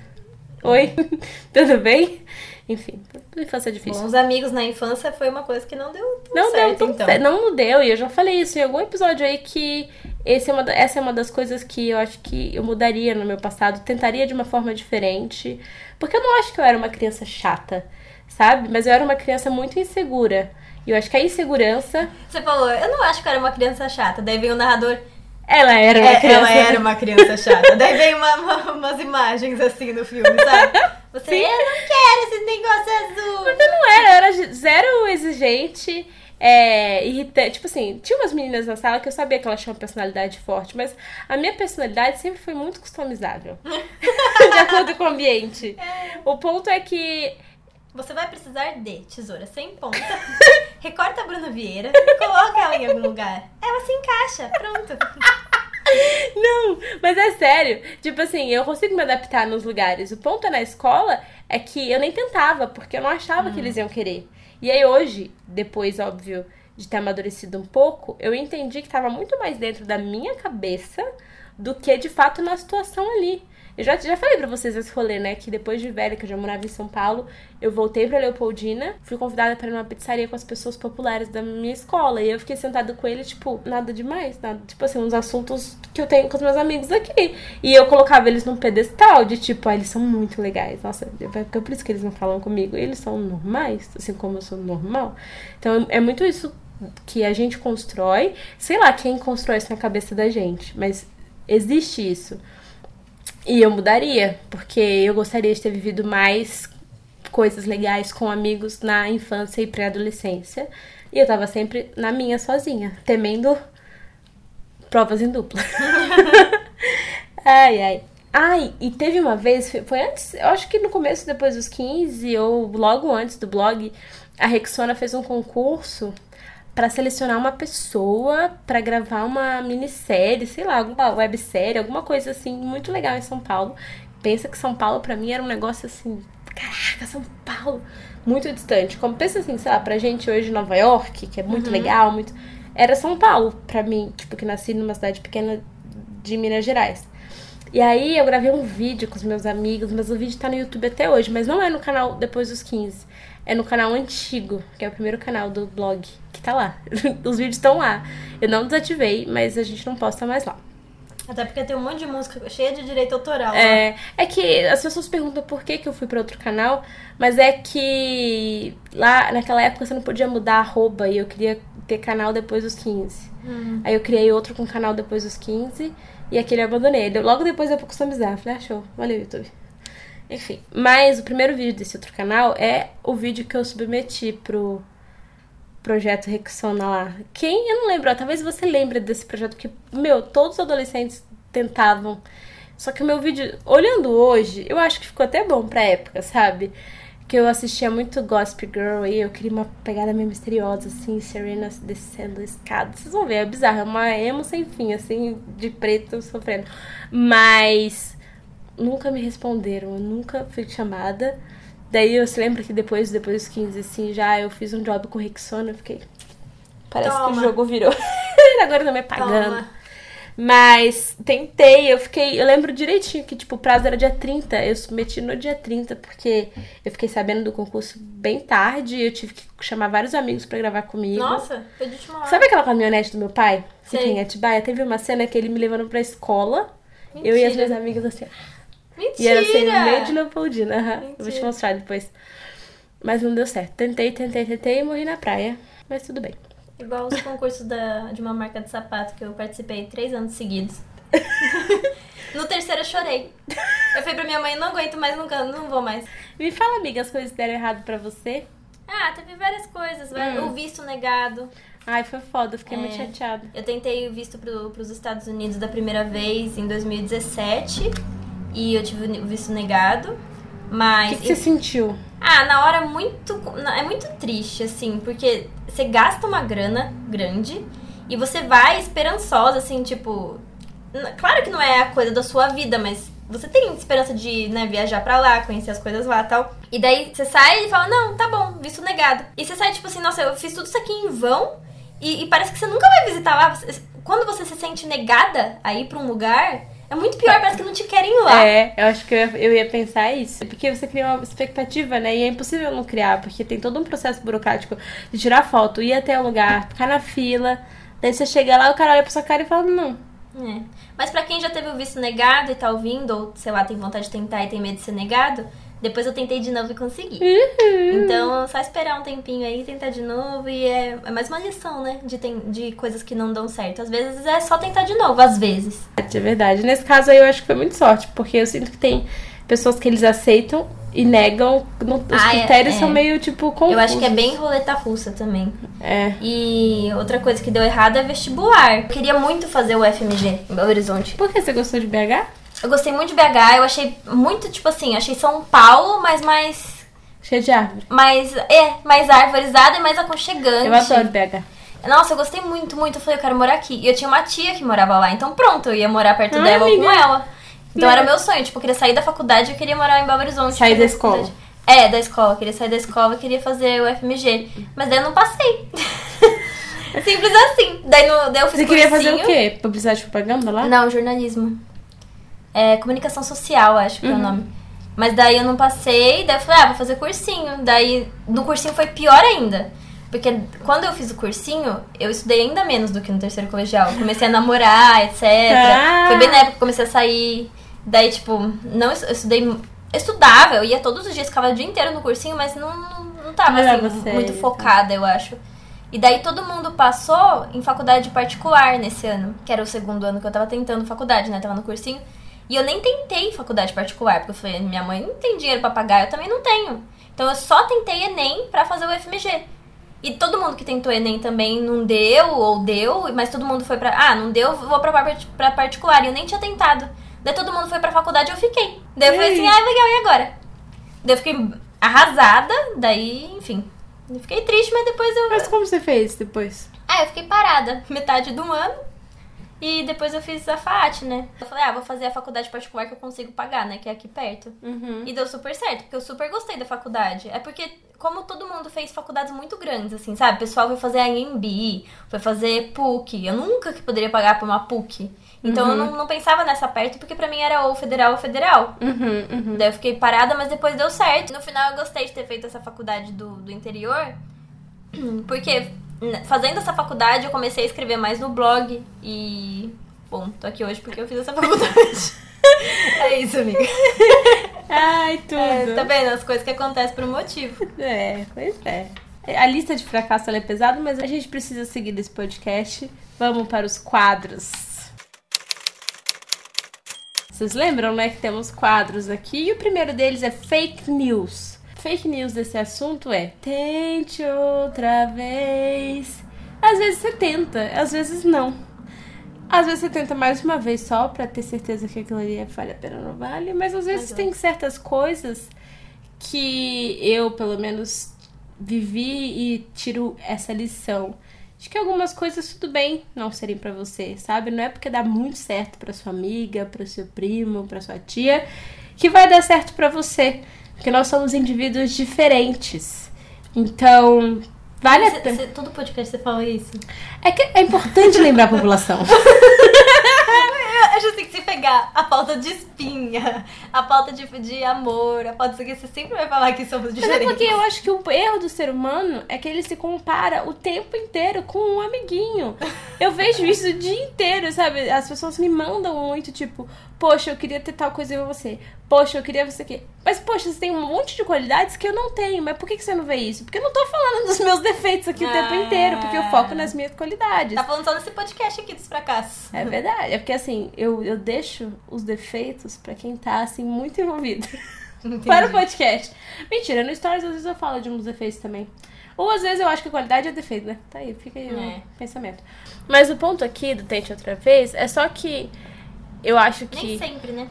oi, tudo bem? Enfim, infância é difícil. Bom, os amigos na infância foi uma coisa que não deu tão Não certo, deu tão então. certo. Não deu, e eu já falei isso em algum episódio aí que esse é uma, essa é uma das coisas que eu acho que eu mudaria no meu passado, tentaria de uma forma diferente. Porque eu não acho que eu era uma criança chata, sabe? Mas eu era uma criança muito insegura. E eu acho que a insegurança. Você falou, eu não acho que eu era uma criança chata. Daí veio o narrador, Ela era uma É, criança. Ela era uma criança chata. Daí vem uma- uma- umas imagens assim no filme, sabe? Você, Sim. eu não quero esse negócio azul. Mas eu não era, eu era zero exigente, é, irritante. Tipo assim, tinha umas meninas na sala que eu sabia que elas tinham uma personalidade forte, mas a minha personalidade sempre foi muito customizável. de acordo com o ambiente. O ponto é que. Você vai precisar de tesoura sem ponta. Recorta a Bruna Vieira, coloca ela em algum lugar. Ela se encaixa, pronto. Não, mas é sério. Tipo assim, eu consigo me adaptar nos lugares. O ponto é na escola é que eu nem tentava, porque eu não achava que eles iam querer. E aí hoje, depois, óbvio, de ter amadurecido um pouco, eu entendi que tava muito mais dentro da minha cabeça do que de fato na situação ali. Eu já, já falei pra vocês esse rolê, né? Que depois de velha, que eu já morava em São Paulo, eu voltei pra Leopoldina, fui convidada para ir numa pizzaria com as pessoas populares da minha escola. E eu fiquei sentada com ele, tipo, nada demais, nada. Tipo assim, uns assuntos que eu tenho com os meus amigos aqui. E eu colocava eles num pedestal de tipo, ah, eles são muito legais. Nossa, é por isso que eles não falam comigo. Eles são normais, assim como eu sou normal. Então é muito isso que a gente constrói. Sei lá quem constrói isso na cabeça da gente, mas existe isso. E eu mudaria, porque eu gostaria de ter vivido mais coisas legais com amigos na infância e pré-adolescência. E eu tava sempre na minha sozinha, temendo provas em dupla. ai, ai. Ai, e teve uma vez, foi antes, eu acho que no começo, depois dos 15, ou logo antes do blog, a Rexona fez um concurso para selecionar uma pessoa para gravar uma minissérie, sei lá, alguma websérie, alguma coisa assim muito legal em São Paulo. Pensa que São Paulo para mim era um negócio assim, caraca, São Paulo, muito distante. Como pensa assim, sei lá, pra gente hoje Nova York, que é muito legal, muito era São Paulo pra mim, tipo que nasci numa cidade pequena de Minas Gerais. E aí eu gravei um vídeo com os meus amigos, mas o vídeo tá no YouTube até hoje, mas não é no canal depois dos 15. É no canal antigo, que é o primeiro canal do blog, que tá lá. Os vídeos estão lá. Eu não desativei, mas a gente não posta mais lá. Até porque tem um monte de música cheia de direito autoral. né? É, é que as pessoas perguntam por que, que eu fui pra outro canal, mas é que lá naquela época você não podia mudar a arroba e eu queria ter canal depois dos 15. Aí eu criei outro com canal depois dos 15 e aquele eu abandonei. Logo depois eu vou customizar. Falei, ah, show, valeu, YouTube. Enfim, mas o primeiro vídeo desse outro canal é o vídeo que eu submeti pro projeto Rexona lá. Quem? Eu não lembro. Talvez você lembre desse projeto, porque, meu, todos os adolescentes tentavam. Só que o meu vídeo, olhando hoje, eu acho que ficou até bom pra época, sabe? Que eu assistia muito Gossip Girl e eu queria uma pegada meio misteriosa, assim, Serena descendo a escada. Vocês vão ver, é bizarro, é uma emo sem fim, assim, de preto sofrendo. Mas nunca me responderam, eu nunca fui chamada. Daí eu se lembro que depois, depois dos 15, assim, já eu fiz um job com Rexona, eu fiquei. Parece que Toma. o jogo virou. Agora não me pagando. Toma. Mas tentei, eu fiquei. Eu lembro direitinho que, tipo, o prazo era dia 30. Eu submeti no dia 30, porque eu fiquei sabendo do concurso bem tarde eu tive que chamar vários amigos pra gravar comigo. Nossa, foi de última hora. Sabe aquela caminhonete do meu pai? Que tem em Atibaia? Teve uma cena que ele me levando pra escola. Eu e as Mentira. minhas amigas assim. Mentira! E era assim, no meio de Leopoldina. aham. Eu vou te mostrar depois. Mas não deu certo. Tentei, tentei, tentei e morri na praia. Mas tudo bem. Igual os concursos da, de uma marca de sapato que eu participei três anos seguidos. no terceiro eu chorei. Eu falei pra minha mãe, não aguento mais, nunca, não vou mais. Me fala, amiga, as coisas deram errado pra você? Ah, teve várias coisas. Hum. O visto negado. Ai, foi foda, fiquei É. muito chateada. Eu tentei o visto pro, pros Estados Unidos da primeira vez em 2017 e eu tive o visto negado. O Mas. que, que você sentiu? Ah, na hora muito. É muito triste, assim, porque você gasta uma grana grande e você vai esperançosa, assim, tipo. Claro que não é a coisa da sua vida, mas você tem esperança de, né, viajar pra lá, conhecer as coisas lá e tal. E daí você sai e fala, não, tá bom, visto negado. E você sai, tipo assim, nossa, eu fiz tudo isso aqui em vão e, e parece que você nunca vai visitar lá. Quando você se sente negada a ir pra um lugar, É muito pior, parece que não te querem lá. É, eu acho que eu ia, eu ia pensar isso. Porque você cria uma expectativa, né? E é impossível não criar, porque tem todo um processo burocrático de tirar foto, ir até o lugar, ficar na fila. Daí você chega lá, o cara olha pra sua cara e fala, não. É. Mas pra quem já teve o visto negado e tá ouvindo, ou sei lá, tem vontade de tentar e tem medo de ser negado, depois eu tentei de novo e consegui. Uhum. Então, só esperar um tempinho aí, tentar de novo. E é, é mais uma lição, né? De, tem, de coisas que não dão certo. Às vezes é só tentar de novo, às vezes. É verdade. Nesse caso aí eu acho que foi muito sorte, porque eu sinto que tem pessoas que eles aceitam e negam. os Ah, é, critérios é. são meio tipo confusos. Eu acho que é bem roleta russa também. É. E outra coisa que deu errado é vestibular. Eu queria muito fazer o FMG em Belo Horizonte. Por que você gostou de BH? Eu gostei muito de BH, eu achei muito, tipo assim, achei São Paulo, mas mais. Cheio de árvore. mais é, mais arvorizada e mais aconchegante. Eu adoro BH. Nossa, eu gostei muito, muito. Eu falei, eu quero morar aqui. E eu tinha uma tia que morava lá, então pronto, eu ia morar perto Ai, dela ou amiga. com ela. Então Legal. era meu sonho, tipo, eu queria sair da faculdade e eu queria morar em Belo Horizonte. Sair da escola. faculdade. É, da escola. Eu queria sair da escola, eu queria fazer o FMG. Mas daí eu não passei. Simples assim. Daí, no, daí eu fiz Você queria fazer cursinho. o quê? Publicidade e propaganda lá? Não, jornalismo. É, comunicação social, acho que é o Uhum. nome. Mas daí eu não passei, daí eu falei, ah, vou fazer cursinho. Daí no cursinho foi pior ainda. Porque quando eu fiz o cursinho, eu estudei ainda menos do que no terceiro colegial. Comecei a namorar, etc. Ah. Foi bem na época que eu comecei a sair. Daí, tipo, não eu estudei. Eu estudava, eu ia todos os dias, ficava o dia inteiro no cursinho, mas não, não, não tava Não assim, você, muito então. focada, eu acho. E daí todo mundo passou em faculdade particular nesse ano, que era o segundo ano que eu tava tentando faculdade, né? Tava no cursinho. E eu nem tentei faculdade particular, porque eu falei, minha mãe não tem dinheiro pra pagar, eu também não tenho. Então eu só tentei Enem pra fazer o FMG. E todo mundo que tentou Enem também não deu, ou deu, mas todo mundo foi pra. Ah, não deu, vou pra, part- pra particular. E eu nem tinha tentado. Daí todo mundo foi pra faculdade e eu fiquei. Daí eu falei assim, ah, legal, e agora? Daí eu fiquei arrasada, daí, enfim. Eu fiquei triste, mas depois eu. Mas como você fez depois? Ah, eu fiquei parada metade do ano. E depois eu fiz a FAT, né? Eu falei, ah, vou fazer a faculdade particular que eu consigo pagar, né? Que é aqui perto. Uhum. E deu super certo, porque eu super gostei da faculdade. É porque, como todo mundo fez faculdades muito grandes, assim, sabe? O pessoal foi fazer a AMB, foi fazer PUC. Eu nunca que poderia pagar por uma PUC. Então eu não, não pensava nessa perto, porque pra mim era ou federal ou federal. Uhum, uhum. Daí eu fiquei parada, mas depois deu certo. No final eu gostei de ter feito essa faculdade do, do interior, porque fazendo essa faculdade eu comecei a escrever mais no blog e. Bom, tô aqui hoje porque eu fiz essa faculdade. é isso, amiga. Ai, tudo. É, tá vendo? As coisas que acontecem por um motivo. É, pois é. A lista de fracasso é pesada, mas a gente precisa seguir desse podcast. Vamos para os quadros. Vocês lembram, né, que temos quadros aqui e o primeiro deles é fake news. Fake news desse assunto é tente outra vez. Às vezes você tenta, às vezes não. Às vezes você tenta mais uma vez só pra ter certeza que aquilo ali vale a pena ou não vale, mas às vezes Mas tem certas coisas que eu, pelo menos, vivi e tiro essa lição. De que algumas coisas tudo bem não serem pra você, sabe? Não é porque dá muito certo pra sua amiga, pro seu primo, pra sua tia, que vai dar certo pra você. Porque nós somos indivíduos diferentes. Então, vale a pena. todo podcast você fala isso. É que é importante lembrar a população. Eu já sei que se pegar a pauta de espinha, a pauta de, de amor, a disso aqui, você sempre vai falar que somos Mas é diferentes. porque eu acho que o erro do ser humano é que ele se compara o tempo inteiro com um amiguinho. Eu vejo isso o dia inteiro, sabe? As pessoas me mandam muito, tipo, poxa, eu queria ter tal coisa igual você. Poxa, eu queria você aqui. Mas, poxa, você tem um monte de qualidades que eu não tenho. Mas por que você não vê isso? Porque eu não tô falando dos meus defeitos aqui o tempo Ah. inteiro, porque eu foco nas minhas qualidades. Tá falando só nesse podcast aqui dos fracassos. É verdade. É porque assim, eu, eu deixo os defeitos pra quem tá assim muito envolvido. Entendi. Para o podcast. Mentira, no Stories às vezes eu falo de uns defeitos também. Ou às vezes eu acho que a qualidade é defeito, né? Tá aí, fica aí o É. pensamento. Mas o ponto aqui do Tente Outra Vez é só que eu acho que. Nem sempre, né?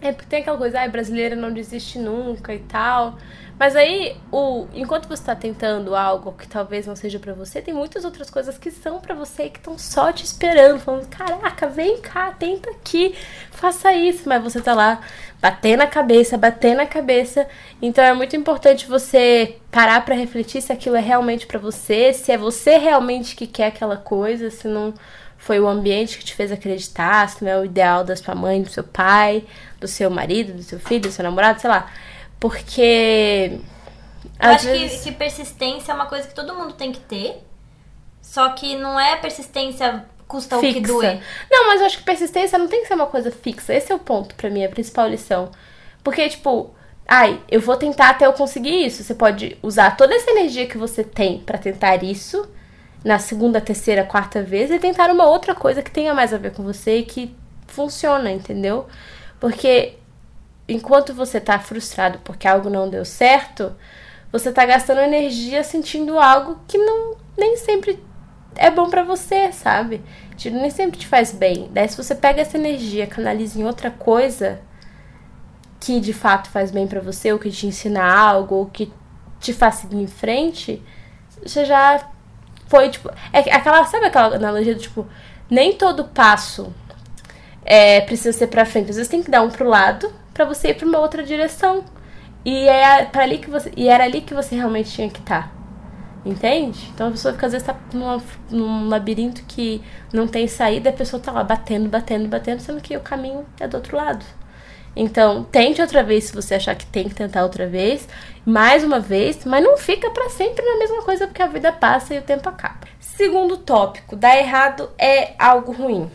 É porque tem aquela coisa, ai, brasileira não desiste nunca e tal. Mas aí, o, enquanto você tá tentando algo que talvez não seja pra você, tem muitas outras coisas que são pra você que estão só te esperando, falando, caraca, vem cá, tenta aqui, faça isso. Mas você tá lá, batendo a cabeça, batendo a cabeça. Então é muito importante você parar pra refletir se aquilo é realmente pra você, se é você realmente que quer aquela coisa, se não foi o ambiente que te fez acreditar, se não é o ideal da sua mãe, do seu pai, do seu marido, do seu filho, do seu namorado, sei lá. Porque. Eu acho vezes... que, que persistência é uma coisa que todo mundo tem que ter. Só que não é persistência custa fixa. o que doer. Não, mas eu acho que persistência não tem que ser uma coisa fixa. Esse é o ponto para mim, a principal lição. Porque, tipo, ai, eu vou tentar até eu conseguir isso. Você pode usar toda essa energia que você tem para tentar isso na segunda, terceira, quarta vez e tentar uma outra coisa que tenha mais a ver com você e que funciona, entendeu? Porque enquanto você tá frustrado porque algo não deu certo, você tá gastando energia sentindo algo que não nem sempre é bom para você, sabe? Nem sempre te faz bem. Daí se você pega essa energia, canaliza em outra coisa que de fato faz bem para você, ou que te ensina algo, ou que te faz seguir em frente, você já foi, tipo. É aquela, sabe aquela analogia do tipo, nem todo passo é, precisa ser pra frente. Às vezes tem que dar um pro lado para você ir pra uma outra direção. E, é pra ali que você, e era ali que você realmente tinha que estar. Tá. Entende? Então a pessoa fica, às vezes, tá numa, num labirinto que não tem saída, a pessoa tá lá batendo, batendo, batendo, sendo que o caminho é do outro lado. Então, tente outra vez se você achar que tem que tentar outra vez, mais uma vez, mas não fica para sempre na mesma coisa porque a vida passa e o tempo acaba. Segundo tópico, dar errado é algo ruim.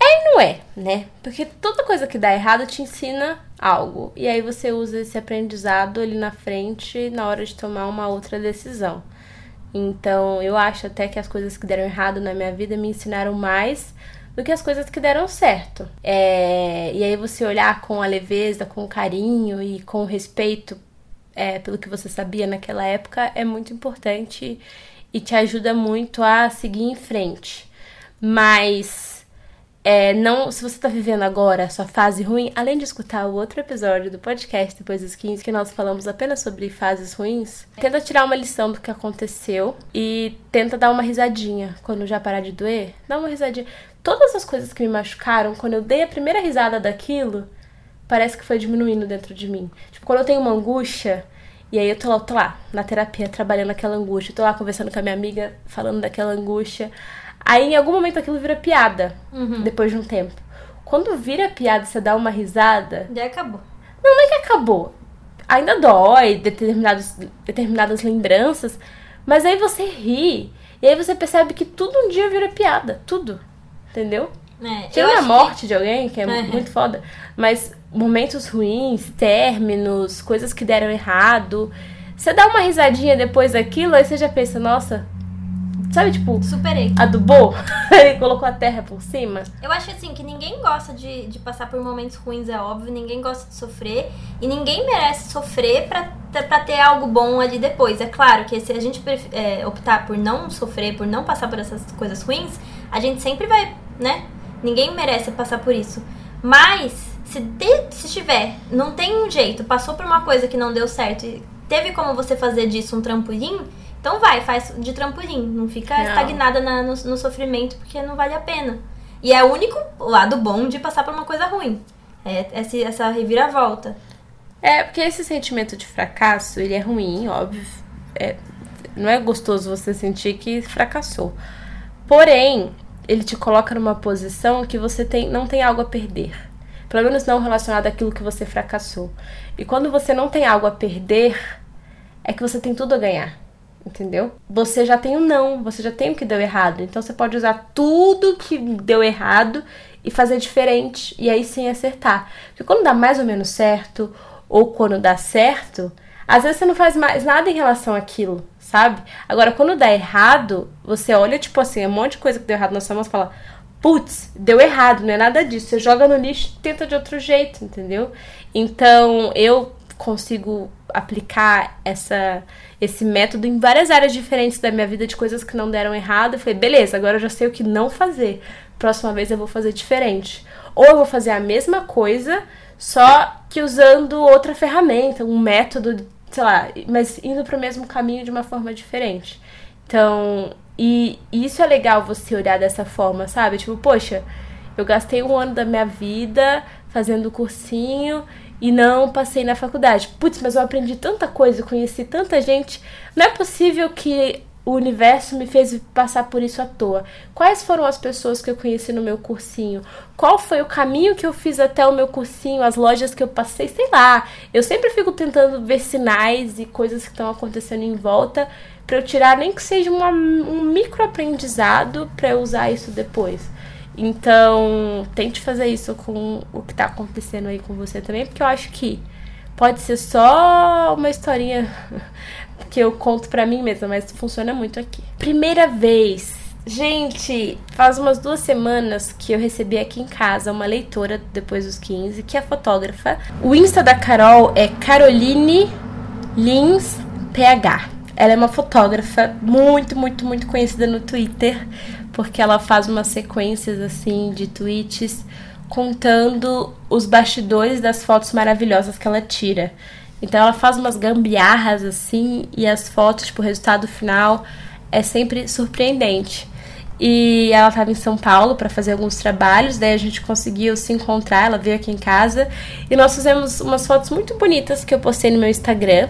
É e não é, né? Porque toda coisa que dá errado te ensina algo. E aí você usa esse aprendizado ali na frente na hora de tomar uma outra decisão. Então, eu acho até que as coisas que deram errado na minha vida me ensinaram mais do que as coisas que deram certo. É, e aí você olhar com a leveza, com carinho e com respeito é, pelo que você sabia naquela época é muito importante e te ajuda muito a seguir em frente. Mas é, não, se você está vivendo agora a sua fase ruim, além de escutar o outro episódio do podcast depois dos 15, que nós falamos apenas sobre fases ruins, tenta tirar uma lição do que aconteceu e tenta dar uma risadinha quando já parar de doer. Dá uma risadinha todas as coisas que me machucaram, quando eu dei a primeira risada daquilo, parece que foi diminuindo dentro de mim. Tipo, quando eu tenho uma angústia, e aí eu tô lá, tô lá na terapia, trabalhando aquela angústia, tô lá conversando com a minha amiga, falando daquela angústia. Aí em algum momento aquilo vira piada, uhum. depois de um tempo. Quando vira piada você dá uma risada. Já acabou. Não, não é que acabou. Ainda dói determinados, determinadas lembranças, mas aí você ri. E aí você percebe que tudo um dia vira piada. Tudo entendeu? É, Tira a morte que... de alguém, que é, é muito foda, mas momentos ruins, términos, coisas que deram errado. Você dá uma risadinha depois daquilo, aí você já pensa, nossa, sabe, tipo, superei. Adubou e colocou a terra por cima. Eu acho assim que ninguém gosta de, de passar por momentos ruins, é óbvio, ninguém gosta de sofrer e ninguém merece sofrer pra, pra ter algo bom ali depois. É claro que se a gente é, optar por não sofrer, por não passar por essas coisas ruins, a gente sempre vai, né? Ninguém merece passar por isso. Mas, se, se tiver, não tem um jeito, passou por uma coisa que não deu certo e teve como você fazer disso um trampolim, então vai, faz de trampolim. Não fica não. estagnada na, no, no sofrimento porque não vale a pena. E é o único lado bom de passar por uma coisa ruim. É essa, essa reviravolta. É, porque esse sentimento de fracasso, ele é ruim, óbvio. É, não é gostoso você sentir que fracassou. Porém, ele te coloca numa posição que você tem, não tem algo a perder. Pelo menos não relacionado àquilo que você fracassou. E quando você não tem algo a perder, é que você tem tudo a ganhar. Entendeu? Você já tem o não, você já tem o que deu errado. Então você pode usar tudo que deu errado e fazer diferente. E aí sim acertar. Porque quando dá mais ou menos certo, ou quando dá certo, às vezes você não faz mais nada em relação àquilo sabe? Agora, quando dá errado, você olha, tipo assim, um monte de coisa que deu errado na sua mão e fala, putz, deu errado, não é nada disso. Você joga no lixo tenta de outro jeito, entendeu? Então, eu consigo aplicar essa esse método em várias áreas diferentes da minha vida de coisas que não deram errado. Eu falei, beleza, agora eu já sei o que não fazer. Próxima vez eu vou fazer diferente. Ou eu vou fazer a mesma coisa, só que usando outra ferramenta, um método sei lá, mas indo para o mesmo caminho de uma forma diferente. Então, e, e, isso é legal você olhar dessa forma, sabe? Tipo, poxa, eu gastei um ano da minha vida fazendo cursinho e não passei na faculdade. Putz, mas eu aprendi tanta coisa, conheci tanta gente. Não é possível que o universo me fez passar por isso à toa? Quais foram as pessoas que eu conheci no meu cursinho? Qual foi o caminho que eu fiz até o meu cursinho, as lojas que eu passei, sei lá. Eu sempre fico tentando ver sinais e coisas que estão acontecendo em volta para eu tirar nem que seja uma, um micro aprendizado para eu usar isso depois. Então, tente fazer isso com o que tá acontecendo aí com você também, porque eu acho que pode ser só uma historinha que eu conto pra mim mesma, mas funciona muito aqui. Primeira vez. Gente, faz umas duas semanas que eu recebi aqui em casa uma leitora, depois dos 15, que é fotógrafa. O Insta da Carol é Caroline Lins PH. Ela é uma fotógrafa muito, muito, muito conhecida no Twitter, porque ela faz umas sequências assim de tweets contando os bastidores das fotos maravilhosas que ela tira. Então ela faz umas gambiarras assim e as fotos, tipo, o resultado final é sempre surpreendente. E ela estava em São Paulo para fazer alguns trabalhos, daí a gente conseguiu se encontrar, ela veio aqui em casa e nós fizemos umas fotos muito bonitas que eu postei no meu Instagram.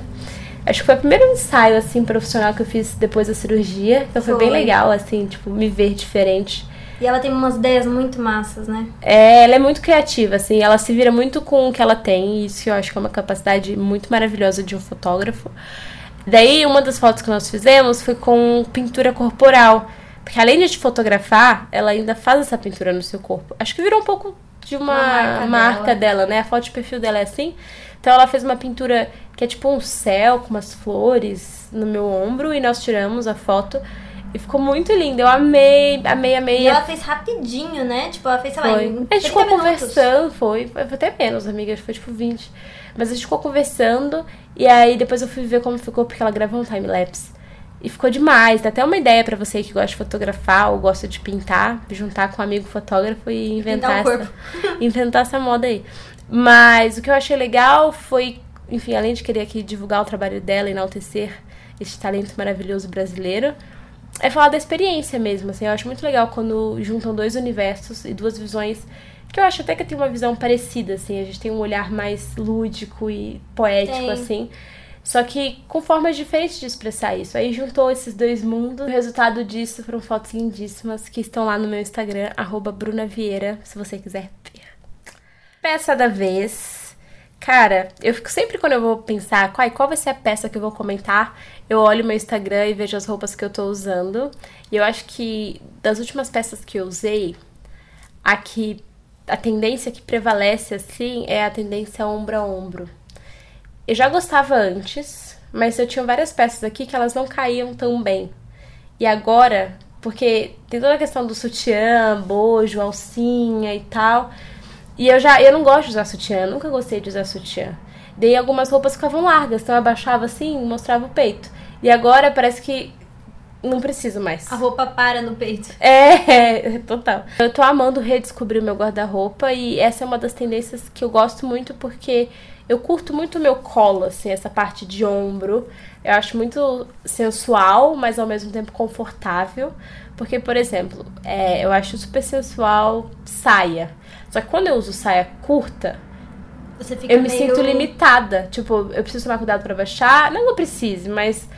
Acho que foi o primeiro ensaio assim profissional que eu fiz depois da cirurgia, então foi, foi bem legal assim, tipo, me ver diferente e ela tem umas ideias muito massas, né? É, ela é muito criativa, assim, ela se vira muito com o que ela tem, e isso eu acho que é uma capacidade muito maravilhosa de um fotógrafo. Daí, uma das fotos que nós fizemos foi com pintura corporal. Porque além de te fotografar, ela ainda faz essa pintura no seu corpo. Acho que virou um pouco de uma, uma marca, marca dela. dela, né? A foto de perfil dela é assim. Então ela fez uma pintura que é tipo um céu com umas flores no meu ombro e nós tiramos a foto. E ficou muito lindo. Eu amei, amei, amei. E ela fez rapidinho, né? Tipo, ela fez, sei lá, foi. em A gente ficou minutos. conversando, foi, foi até menos, amigas, foi tipo 20. Mas a gente ficou conversando e aí depois eu fui ver como ficou, porque ela gravou um time-lapse. E ficou demais. Dá até uma ideia para você que gosta de fotografar ou gosta de pintar, juntar com um amigo fotógrafo e inventar essa, inventar essa moda aí. Mas o que eu achei legal foi, enfim, além de querer aqui divulgar o trabalho dela, enaltecer esse talento maravilhoso brasileiro, é falar da experiência mesmo, assim. Eu acho muito legal quando juntam dois universos e duas visões que eu acho até que tem uma visão parecida, assim. A gente tem um olhar mais lúdico e poético, tem. assim. Só que com formas diferentes de expressar isso. Aí juntou esses dois mundos. O resultado disso foram fotos lindíssimas que estão lá no meu Instagram, arroba Bruna Vieira, se você quiser ver. Peça da vez. Cara, eu fico sempre quando eu vou pensar qual, qual vai ser a peça que eu vou comentar, eu olho meu Instagram e vejo as roupas que eu tô usando. E eu acho que das últimas peças que eu usei, a que a tendência que prevalece assim é a tendência ombro a ombro. Eu já gostava antes, mas eu tinha várias peças aqui que elas não caíam tão bem. E agora, porque tem toda a questão do sutiã, bojo, alcinha e tal. E eu já eu não gosto de usar sutiã, nunca gostei de usar sutiã. Daí algumas roupas ficavam largas, então eu abaixava assim, mostrava o peito. E agora parece que não preciso mais. A roupa para no peito. É, é, total. Eu tô amando redescobrir o meu guarda-roupa e essa é uma das tendências que eu gosto muito porque eu curto muito o meu colo, assim, essa parte de ombro. Eu acho muito sensual, mas ao mesmo tempo confortável. Porque, por exemplo, é, eu acho super sensual saia. Só que quando eu uso saia curta, eu me meio... sinto limitada. Tipo, eu preciso tomar cuidado para baixar. Não que eu precise, mas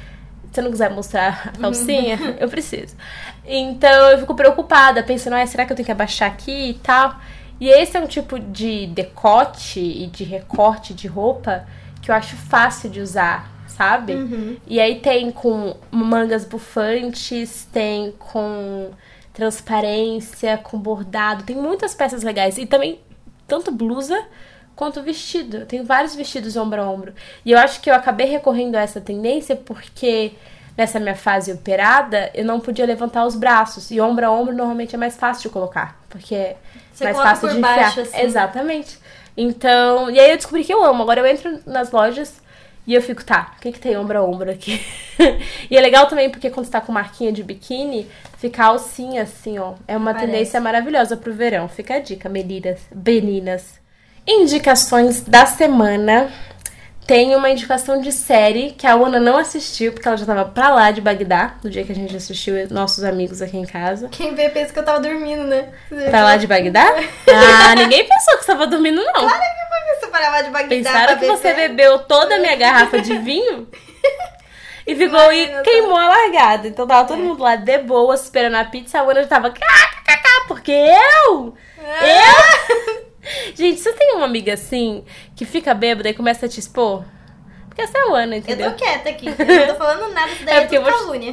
se eu não quiser mostrar a calcinha, eu preciso. Então eu fico preocupada, pensando, ah, será que eu tenho que abaixar aqui e tal? E esse é um tipo de decote e de recorte de roupa que eu acho fácil de usar, sabe? Uhum. E aí tem com mangas bufantes, tem com transparência, com bordado, tem muitas peças legais. E também tanto blusa quanto vestido. Eu tenho vários vestidos ombro a ombro. E eu acho que eu acabei recorrendo a essa tendência porque nessa minha fase operada, eu não podia levantar os braços. E ombro a ombro normalmente é mais fácil de colocar, porque é Você mais fácil de enfiar. Baixo, assim. Exatamente. Então, e aí eu descobri que eu amo. Agora eu entro nas lojas e eu fico, tá, o que, que tem ombro a ombro aqui? e é legal também porque quando você tá com marquinha de biquíni, fica alcinha assim, ó. É uma Parece. tendência maravilhosa pro verão. Fica a dica, meninas. Meninas. Indicações da semana. Tem uma indicação de série que a Ana não assistiu, porque ela já tava pra lá de Bagdá, no dia que a gente assistiu nossos amigos aqui em casa. Quem vê pensa que eu tava dormindo, né? Pra lá de Bagdá? Ah, ninguém pensou que você tava dormindo, não. Claro que lá de Bagdá. Pensaram que você bebeu toda a minha garrafa de vinho? E ficou Ai, e queimou a largada. Então tava todo É. mundo lá de boa, esperando a pizza. A Ana já tava. Porque eu? Eu? Gente, você tem uma amiga assim que fica bêbada e começa a te expor? Porque essa é a Ana, Eu entendeu? tô quieta aqui. Eu não tô falando nada, isso daí É é, tudo eu vou- calúnia.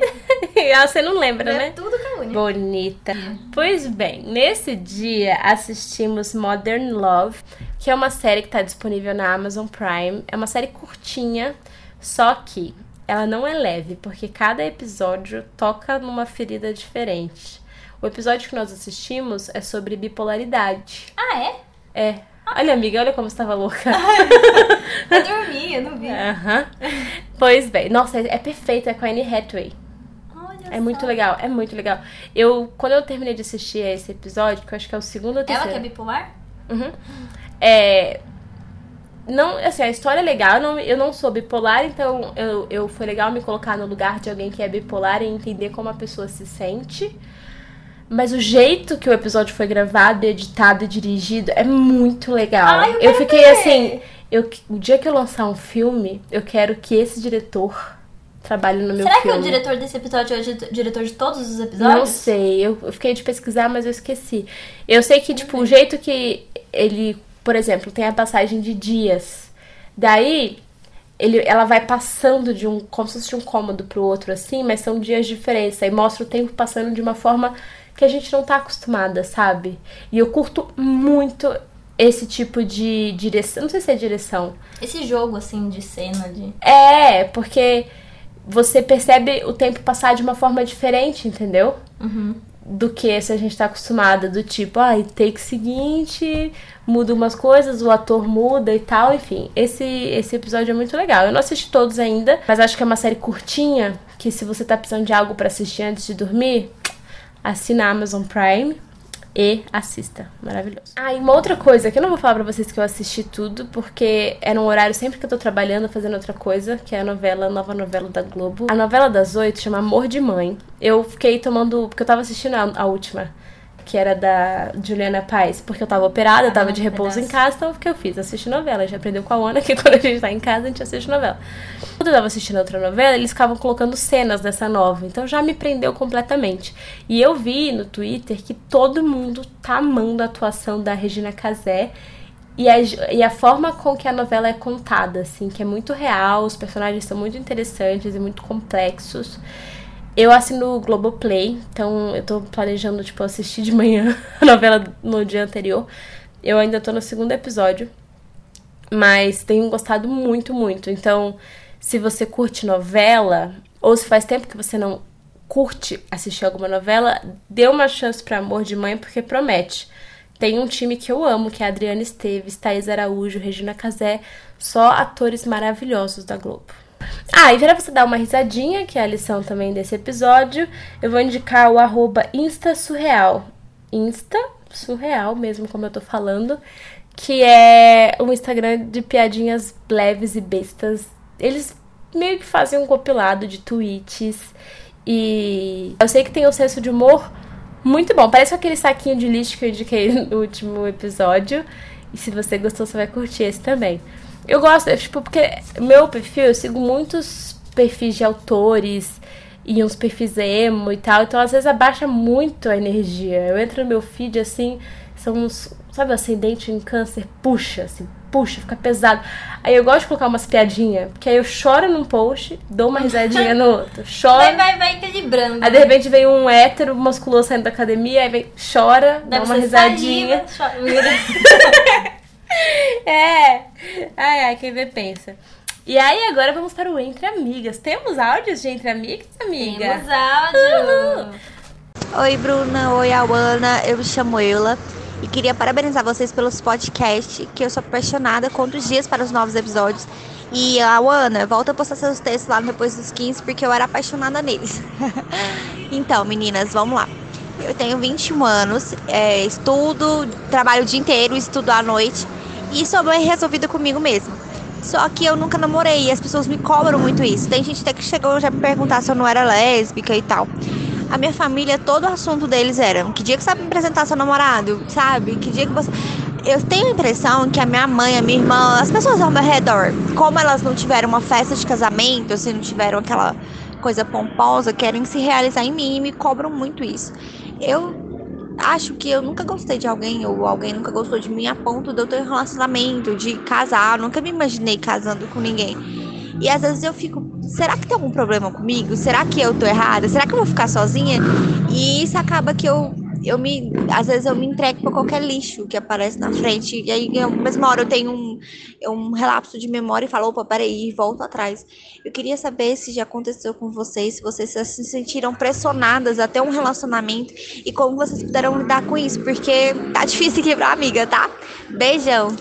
Ah, você não lembra, É né? tudo calúnia. Bonita. Pois bem, nesse dia assistimos Modern Love, que é uma série que está disponível na Amazon Prime. É uma série curtinha, só que ela não é leve, porque cada episódio toca numa ferida diferente. O episódio que nós assistimos é sobre bipolaridade. Ah, é? É. Olha, amiga, olha como você tava louca. Eu dormi, eu não vi. Aham. Pois bem, nossa, é, perfeito, é com a Anne Hathaway. Olha É muito legal, é muito legal. Eu, quando eu terminei de assistir esse episódio, que eu acho que é o segundo ou Ela terceiro. que é bipolar? Uhum. É. Não, assim, a história é legal, eu não, eu não sou bipolar, então eu, eu foi legal me colocar no lugar de alguém que é bipolar e entender como a pessoa se sente. Mas o jeito que o episódio foi gravado, editado e dirigido é muito legal. Ai, eu eu fiquei ver. assim, eu, o dia que eu lançar um filme, eu quero que esse diretor trabalhe no meu Será que filme. o diretor desse episódio é o di- diretor de todos os Não episódios? sei, eu, eu fiquei de pesquisar, mas eu esqueci. Eu sei que, tipo, o jeito que ele, por exemplo, tem a passagem de dias. Daí, ele, ela vai passando de um, como se fosse de um cômodo pro outro, assim, mas são dias diferentes. Aí mostra o tempo passando de uma forma que a gente não tá acostumada, sabe? E eu curto muito esse tipo de direção. Não sei se é direção. Esse jogo, assim, de cena, de... É, porque você percebe o tempo passar de uma forma diferente, entendeu? Uhum. Do que se a gente tá acostumada, do tipo, ai, take seguinte, muda umas coisas, o ator muda e tal, enfim. Esse, esse episódio é muito legal. Eu não assisti todos ainda, mas acho que é uma série curtinha, que se você tá precisando de algo pra assistir antes de dormir, assina a Amazon Prime e assista. Maravilhoso. Ah, e uma outra coisa que eu não vou falar pra vocês que eu assisti tudo, porque era um horário sempre que eu tô trabalhando, fazendo outra coisa, que é a novela, a nova novela da Globo. A novela das oito chama Amor de Mãe. Eu fiquei tomando. Porque eu tava assistindo a, a última, que era da Juliana Paz, porque eu tava operada, eu tava de um repouso em pedaço. casa, então o que eu fiz? Assisti novela. Já aprendeu com a Ana que quando a gente tá em casa, a gente assiste novela. Quando eu tava assistindo outra novela, eles ficavam colocando cenas dessa nova, então já me prendeu completamente. E eu vi no Twitter que todo mundo tá amando a atuação da Regina Casé. E a, e a forma com que a novela é contada, assim, que é muito real, os personagens são muito interessantes e muito complexos. Eu assino o Globoplay, então eu tô planejando, tipo, assistir de manhã a novela no dia anterior. Eu ainda tô no segundo episódio, mas tenho gostado muito, muito. Então, se você curte novela, ou se faz tempo que você não curte assistir alguma novela, dê uma chance pra Amor de Mãe, porque promete. Tem um time que eu amo, que é a Adriana Esteves, Thaís Araújo, Regina Casé, só atores maravilhosos da Globo. Ah, e para você dar uma risadinha, que é a lição também desse episódio, eu vou indicar o arroba Insta Surreal. Insta Surreal, mesmo como eu tô falando, que é um Instagram de piadinhas leves e bestas. Eles meio que fazem um compilado de tweets e eu sei que tem um senso de humor muito bom. Parece aquele saquinho de lixo que eu indiquei no último episódio. E se você gostou, você vai curtir esse também. Eu gosto, tipo, porque meu perfil, eu sigo muitos perfis de autores e uns perfis emo e tal. Então, às vezes, abaixa muito a energia. Eu entro no meu feed, assim, são uns, sabe, o ascendente em câncer, puxa, assim, puxa, fica pesado. Aí eu gosto de colocar umas piadinhas, porque aí eu choro num post, dou uma risadinha no outro, choro. Vai, vai, vai equilibrando. Aí de repente vem um hétero musculoso saindo da academia, aí vem, chora, dá Deve uma ser risadinha. saliva, chora. É! Ai, ai, quem vê pensa. E aí agora vamos para o Entre Amigas. Temos áudios de Entre Amigas, amiga? Temos áudio. Oi, Bruna. Oi, Awana. Eu me chamo Eula e queria parabenizar vocês pelos podcasts, que eu sou apaixonada. Conto os dias para os novos episódios. E a Awana, volta a postar seus textos lá no depois dos 15, porque eu era apaixonada neles. então, meninas, vamos lá. Eu tenho 21 anos, é, estudo, trabalho o dia inteiro, estudo à noite e sou bem resolvida comigo mesma. Só que eu nunca namorei e as pessoas me cobram muito isso. Tem gente até que chegou já me perguntar se eu não era lésbica e tal. A minha família, todo o assunto deles era: que dia que você vai me apresentar seu namorado, sabe? Que dia que você. eu tenho a impressão que a minha mãe, a minha irmã, as pessoas ao meu redor, como elas não tiveram uma festa de casamento, assim, não tiveram aquela coisa pomposa, querem se realizar em mim e me cobram muito isso. Eu acho que eu nunca gostei de alguém ou alguém nunca gostou de mim a ponto de eu ter um relacionamento, de casar. Eu nunca me imaginei casando com ninguém. E às vezes eu fico, será que tem algum problema comigo? Será que eu tô errada? Será que eu vou ficar sozinha? E isso acaba que eu eu me, às vezes eu me entrego para qualquer lixo que aparece na frente. E aí, na mesma hora, eu tenho um, um relapso de memória e falo, opa, peraí, volto atrás. Eu queria saber se já aconteceu com vocês, se vocês se sentiram pressionadas até um relacionamento e como vocês puderam lidar com isso, porque tá difícil quebrar amiga, tá? Beijão!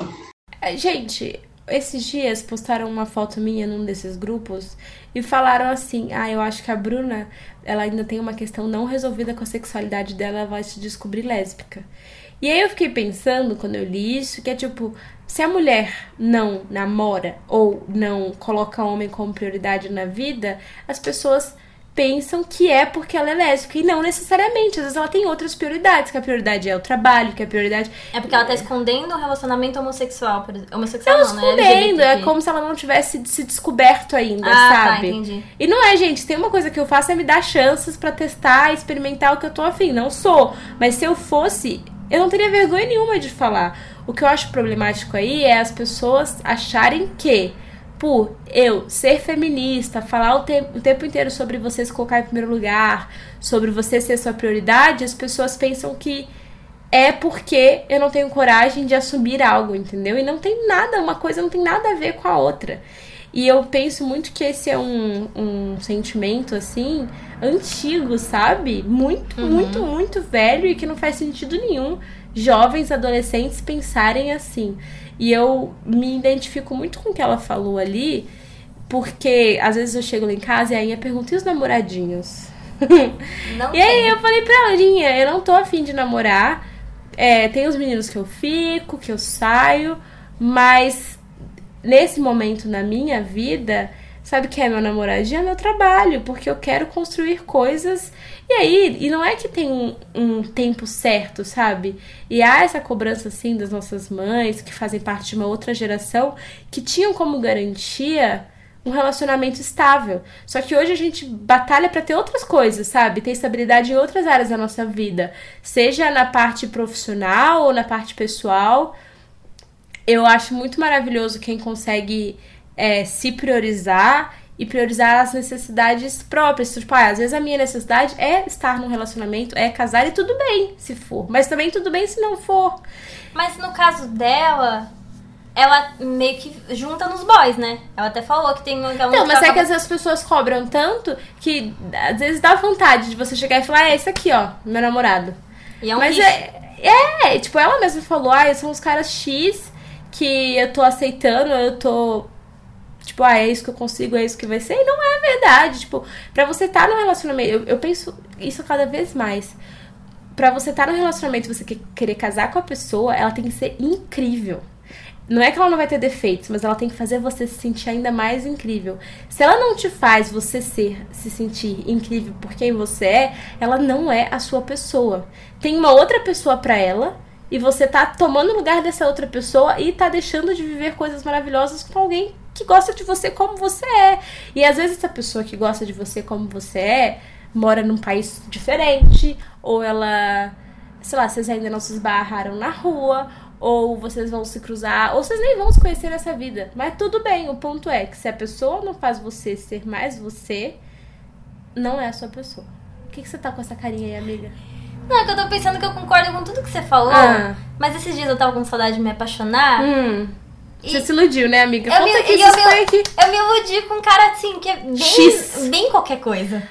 É, gente, esses dias postaram uma foto minha num desses grupos e falaram assim: "Ah, eu acho que a Bruna, ela ainda tem uma questão não resolvida com a sexualidade dela, ela vai se descobrir lésbica". E aí eu fiquei pensando quando eu li isso, que é tipo, se a mulher não namora ou não coloca homem como prioridade na vida, as pessoas pensam que é porque ela é lésbica. E não necessariamente. Às vezes ela tem outras prioridades, que a prioridade é o trabalho, que a prioridade. É porque ela tá escondendo um relacionamento homossexual, por exemplo. Homossexual Ela não, né? escondendo, é LGBT. como se ela não tivesse se descoberto ainda, Ah, tá, sabe? entendi. E não é, gente, tem uma coisa que eu faço é me dar chances pra testar, experimentar o que eu tô afim. Não sou. Mas se eu fosse, eu não teria vergonha nenhuma de falar. O que eu acho problemático aí é as pessoas acharem que por eu ser feminista, falar o, te o tempo inteiro sobre você se colocar em primeiro lugar, sobre você ser sua prioridade, as pessoas pensam que é porque eu não tenho coragem de assumir algo, entendeu? E não tem nada, uma coisa não tem nada a ver com a outra. E eu penso muito que esse é um, um sentimento, assim, antigo, sabe? Muito, muito, muito velho e que não faz sentido nenhum jovens, adolescentes pensarem assim. E eu me identifico muito com o que ela falou ali, porque às vezes eu chego lá em casa e a Inha pergunta, e os namoradinhos? Não E aí tem. eu falei pra ela, Linha, eu não tô afim de namorar. É, tem os meninos que eu fico, que eu saio, mas nesse momento na minha vida, sabe que é meu namoradinho? É meu trabalho, porque eu quero construir coisas. E aí, e não é que tem um, um tempo certo, sabe? E há essa cobrança assim das nossas mães, que fazem parte de uma outra geração, que tinham como garantia um relacionamento estável. Só que hoje a gente batalha pra ter outras coisas, sabe? Ter estabilidade em outras áreas da nossa vida, seja na parte profissional ou na parte pessoal. Eu acho muito maravilhoso quem consegue é, se priorizar e priorizar as necessidades próprias. Tipo, ah, às vezes a minha necessidade é estar num relacionamento, é casar e tudo bem se for, mas também tudo bem se não for. Mas no caso dela, ela meio que junta nos boys, né? Ela até falou que tem um. ela Não, mas é que às vezes as pessoas cobram tanto que às vezes dá vontade de você chegar e falar, ah, é esse aqui, ó, meu namorado. E é um mas é, é, tipo, ela mesma falou, ah, são os caras X que eu tô aceitando, eu tô. Tipo, ah, é isso que eu consigo, é isso que vai ser. E não é verdade. Tipo, pra você estar tá no relacionamento, eu, eu penso isso cada vez mais. Pra você estar tá no relacionamento e você que- querer casar com a pessoa, ela tem que ser incrível. Não é que ela não vai ter defeitos, mas ela tem que fazer você se sentir ainda mais incrível. Se ela não te faz você ser, se sentir incrível por quem você é, ela não é a sua pessoa. Tem uma outra pessoa pra ela e você tá tomando o lugar dessa outra pessoa e tá deixando de viver coisas maravilhosas com alguém que gosta de você como você é. E às vezes essa pessoa que gosta de você como você é mora num país diferente ou ela, sei lá, vocês ainda não se esbarraram na rua ou vocês vão se cruzar, ou vocês nem vão se conhecer nessa vida. Mas tudo bem, o ponto é que se a pessoa não faz você ser mais você, não é a sua pessoa. O que, que você tá com essa carinha aí, amiga? Não, é que eu tô pensando que eu concordo com tudo que você falou. Ah. Mas esses dias eu tava com saudade de me apaixonar. Hum. E- Você se iludiu, né, amiga? Eu Conta me- aqui, e eu me-. Eu me iludi com um cara assim, que é bem, X. bem qualquer coisa.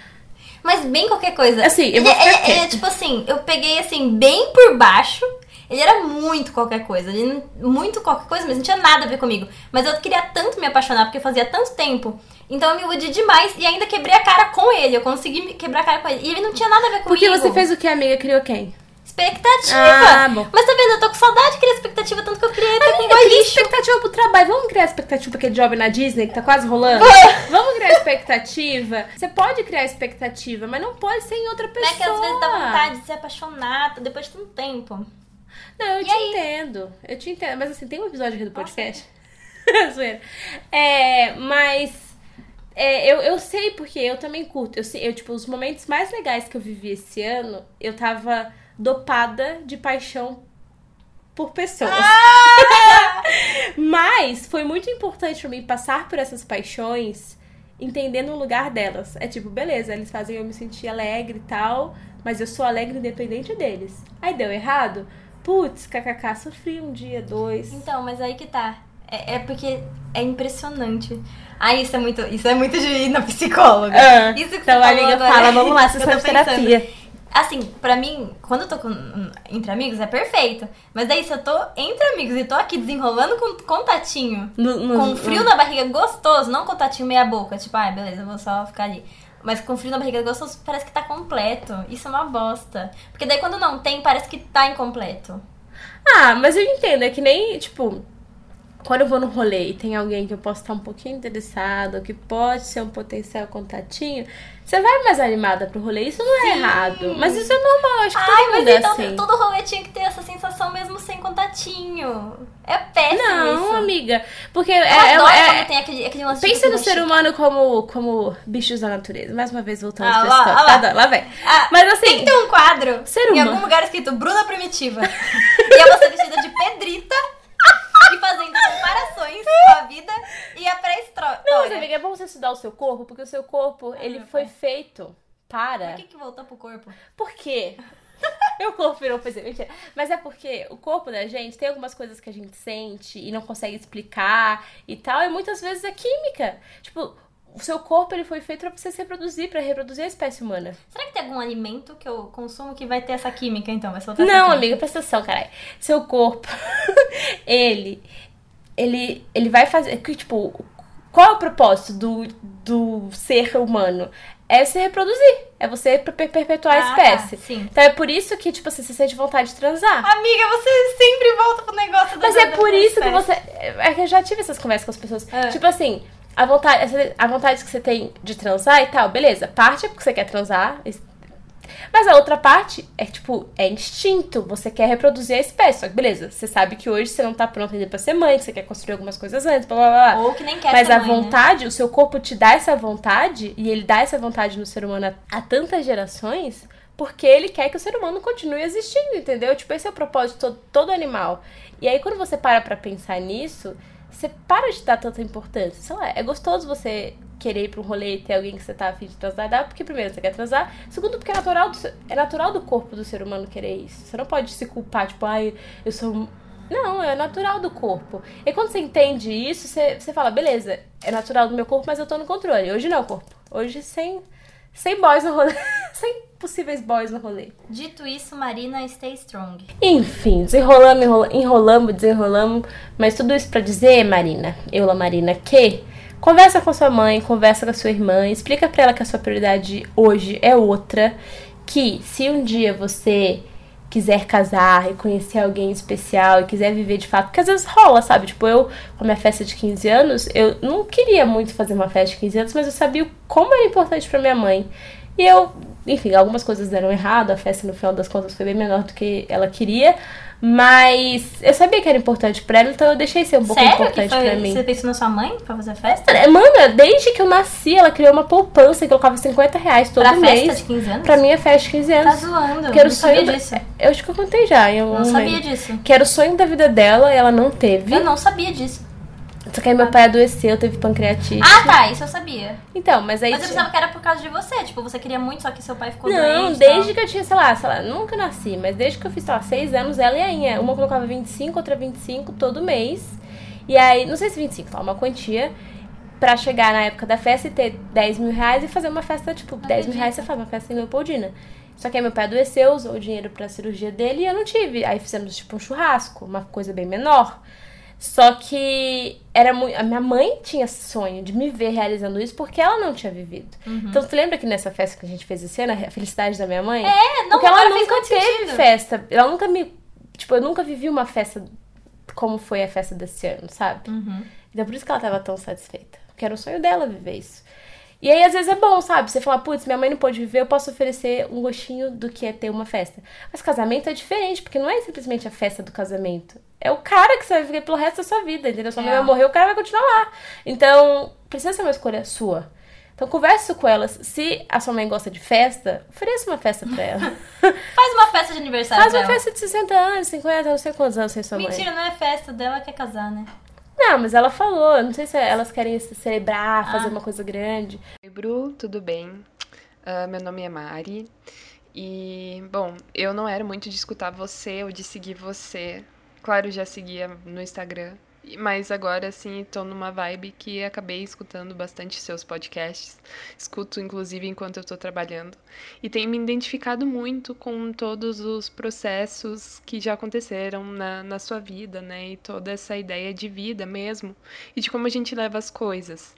Mas bem qualquer coisa. Assim, eu ele, vou ficar ele- ele é quieta. tipo assim, eu peguei assim, bem por baixo. Ele era muito qualquer coisa. Ele muito qualquer coisa, mas não tinha nada a ver comigo. Mas eu queria tanto me apaixonar, porque fazia tanto tempo. Então eu me iludi demais e ainda quebrei a cara com ele. Eu consegui quebrar a cara com ele. E ele não tinha nada a ver comigo. Porque você fez o que, amiga? Criou quem? Expectativa. Ah. Mas tá vendo? Eu tô com saudade de criar expectativa, tanto que eu criei até com lixo. expectativa pro trabalho. Vamos criar expectativa pra aquele job na Disney que tá quase rolando? Vamos criar expectativa? Você pode criar expectativa, mas não pode ser em outra pessoa. Que às vezes dá vontade de se apaixonar depois de tanto tempo. Não, eu E te aí? entendo. Eu te entendo. Mas assim, tem um episódio aqui do podcast. Zoeira. É, mas é, eu, eu sei porque eu também curto. Eu, eu, tipo, os momentos mais legais que eu vivi esse ano, eu tava dopada de paixão por pessoas. mas foi muito importante pra mim passar por essas paixões entendendo o lugar delas. É tipo, beleza, eles fazem eu me sentir alegre e tal, mas eu sou alegre independente deles. Aí deu errado? Putz, kkk, sofri um dia, dois. Então, mas aí que tá. É, é porque é impressionante. Ah, isso é muito, isso é muito de ir na psicóloga. Ah, isso que então a amiga agora. fala, vamos lá, sessão de terapia. Assim, pra mim, quando eu tô com- entre amigos é perfeito. Mas daí se eu tô entre amigos e tô aqui desenrolando com contatinho, No- no- com frio na barriga gostoso, não contatinho meia boca, tipo, ah, beleza, eu vou só ficar ali. Mas com frio na barriga gostoso, parece que tá completo. Isso é uma bosta. Porque daí quando não tem, parece que tá incompleto. Ah, mas eu entendo, é que nem, tipo, quando eu vou no rolê e tem alguém que eu posso estar um pouquinho interessado, que pode ser um potencial contatinho, você vai mais animada pro rolê. Isso não é Sim. errado. Mas isso é normal, acho que Ai, todo mas mundo é então assim. todo rolê tinha que ter essa sensação mesmo sem contatinho. É péssimo Não, isso. amiga. Porque Eu é, adoro é- quando é- tem aquele, aquele lance Pensa no ser humano como, como bichos da natureza. Mais uma vez voltando Ah, lá, Tá, lá. tá, lá vem. Ah, Mas assim, Tem que ter um quadro Ser em humano. algum lugar escrito Bruna Primitiva. e é você vestida de pedrita e fazendo comparações com a vida e a Não, mas pré-história. amiga, é bom você estudar o seu corpo, porque o seu corpo, ele meu foi pai. feito para... Por que, que voltou pro corpo? Por quê? Meu corpo virou é, mentira. Mas é porque o corpo da gente tem algumas coisas que a gente sente e não consegue explicar e tal, e muitas vezes é química. Tipo, o seu corpo ele foi feito pra você se reproduzir, pra reproduzir a espécie humana. Será que tem algum alimento que eu consumo que vai ter essa química, então? Vai soltar Não, amiga, presta atenção, caralho. Seu corpo, ele, ele, ele vai fazer, que, tipo, qual é o propósito do, do ser humano? É se reproduzir, é você per- per- perpetuar a Ah, tá, espécie. sim. Então é por isso que, tipo, assim, você sente vontade de transar. Amiga, você sempre volta pro negócio da Mas é por isso que espécie. você. É que eu já tive essas conversas com as pessoas. É. Tipo assim, a vontade, a vontade que você tem de transar e tal, beleza. Parte é porque você quer transar. Mas a outra parte é tipo, é instinto. Você quer reproduzir a espécie. Só que beleza, você sabe que hoje você não tá pronto ainda pra ser mãe, que você quer construir algumas coisas antes, blá blá blá. Ou que nem quer Mas ser a mãe, né? vontade, o seu corpo te dá essa vontade, e ele dá essa vontade no ser humano há, há tantas gerações, porque ele quer que o ser humano continue existindo, entendeu? Tipo, esse é o propósito de todo, todo animal. E aí, quando você para pra pensar nisso, você para de dar tanta importância. Sei lá, é gostoso você querer ir pra um rolê e ter alguém que você tá afim de transar, porque primeiro você quer transar, segundo porque é natural do, é natural do corpo do ser humano querer isso. Você não pode se culpar, tipo, ai, eu sou não, é natural do corpo. E quando você entende isso, você, você fala, beleza, é natural do meu corpo, mas eu tô no controle. Hoje não, corpo. Hoje sem, sem boys no rolê. sem possíveis boys no rolê. Dito isso, Marina, stay strong. Enfim, desenrolamos, enrola- enrolamos, desenrolamos. Mas tudo isso pra dizer, Marina, Eula Marina, que conversa com sua mãe, conversa com a sua irmã, explica pra ela que a sua prioridade hoje é outra. Que se um dia você quiser casar e conhecer alguém especial e quiser viver de fato, porque às vezes rola, sabe? Tipo, eu, com a minha festa de 15 anos, eu não queria muito fazer uma festa de 15 anos, mas eu sabia como era importante pra minha mãe. E eu, enfim, algumas coisas deram errado, a festa no final das contas foi bem menor do que ela queria, mas eu sabia que era importante pra ela, então eu deixei ser um pouco Sério que importante foi, pra mim. você pensou na sua mãe pra fazer festa? Mano, desde que eu nasci, ela criou uma poupança e colocava 50 reais todo pra mês. festa de 15 anos? Pra minha festa de 15 Tá anos. zoando, que era não o sonho sabia da- disso. Eu acho que eu contei já algum Não sabia disso. Que era o sonho da vida dela, ela não teve. Eu não sabia disso. Só que aí meu pai adoeceu, teve pancreatite. Ah, tá, isso eu sabia. Então, mas aí. Mas eu pensava que era por causa de você. Tipo, você queria muito, só que seu pai ficou Não, doente. desde tal. que eu tinha, sei lá, sei lá, nunca nasci, mas desde que eu fiz, sei lá, seis anos, ela e a Inha. Uma colocava 25, outra 25 todo mês. E aí, não sei se 25, sei lá, uma quantia. Pra chegar na época da festa e ter 10 mil reais e fazer uma festa, tipo, 10 mil reais você faz uma festa em Leopoldina. Só que aí meu pai adoeceu, usou o dinheiro pra cirurgia dele e eu não tive. Aí fizemos, tipo, um churrasco, uma coisa bem menor. Só que era muito. A minha mãe tinha esse sonho de me ver realizando isso porque ela não tinha vivido. Então, você lembra que nessa festa que a gente fez esse ano, a felicidade da minha mãe? É, não, porque ela nunca teve sentido. festa. Ela nunca me. Tipo, eu nunca vivi uma festa como foi a festa desse ano, sabe? Uhum. Então por isso que ela tava tão satisfeita. Porque era o sonho dela viver isso. E aí, às vezes, é bom, sabe? Você fala, putz, minha mãe não pôde viver, eu posso oferecer um gostinho do que é ter uma festa. Mas casamento é diferente, porque não é simplesmente a festa do casamento. É o cara que você vai viver pelo resto da sua vida, entendeu? Sua mãe É. vai morrer, o cara vai continuar lá. Então, precisa ser uma escolha sua. Então, converse com elas. Se a sua mãe gosta de festa, ofereça uma festa pra ela. Faz uma festa de aniversário Faz uma dela. festa de 60 anos, 50, não sei quantos anos tem sua mãe. Mentira, não é festa dela, quer casar, né? Não, mas ela falou. Não sei se elas querem se celebrar, fazer Ah. uma coisa grande. Oi, Bru, tudo bem? Ah, meu nome é Mari. E, bom, eu não era muito de escutar você ou de seguir você. Claro, já seguia no Instagram. Mas agora, assim, tô numa vibe que acabei escutando bastante seus podcasts. Escuto, inclusive, enquanto eu tô trabalhando. E tenho me identificado muito com todos os processos que já aconteceram na, na sua vida, né? E toda essa ideia de vida mesmo. E de como a gente leva as coisas.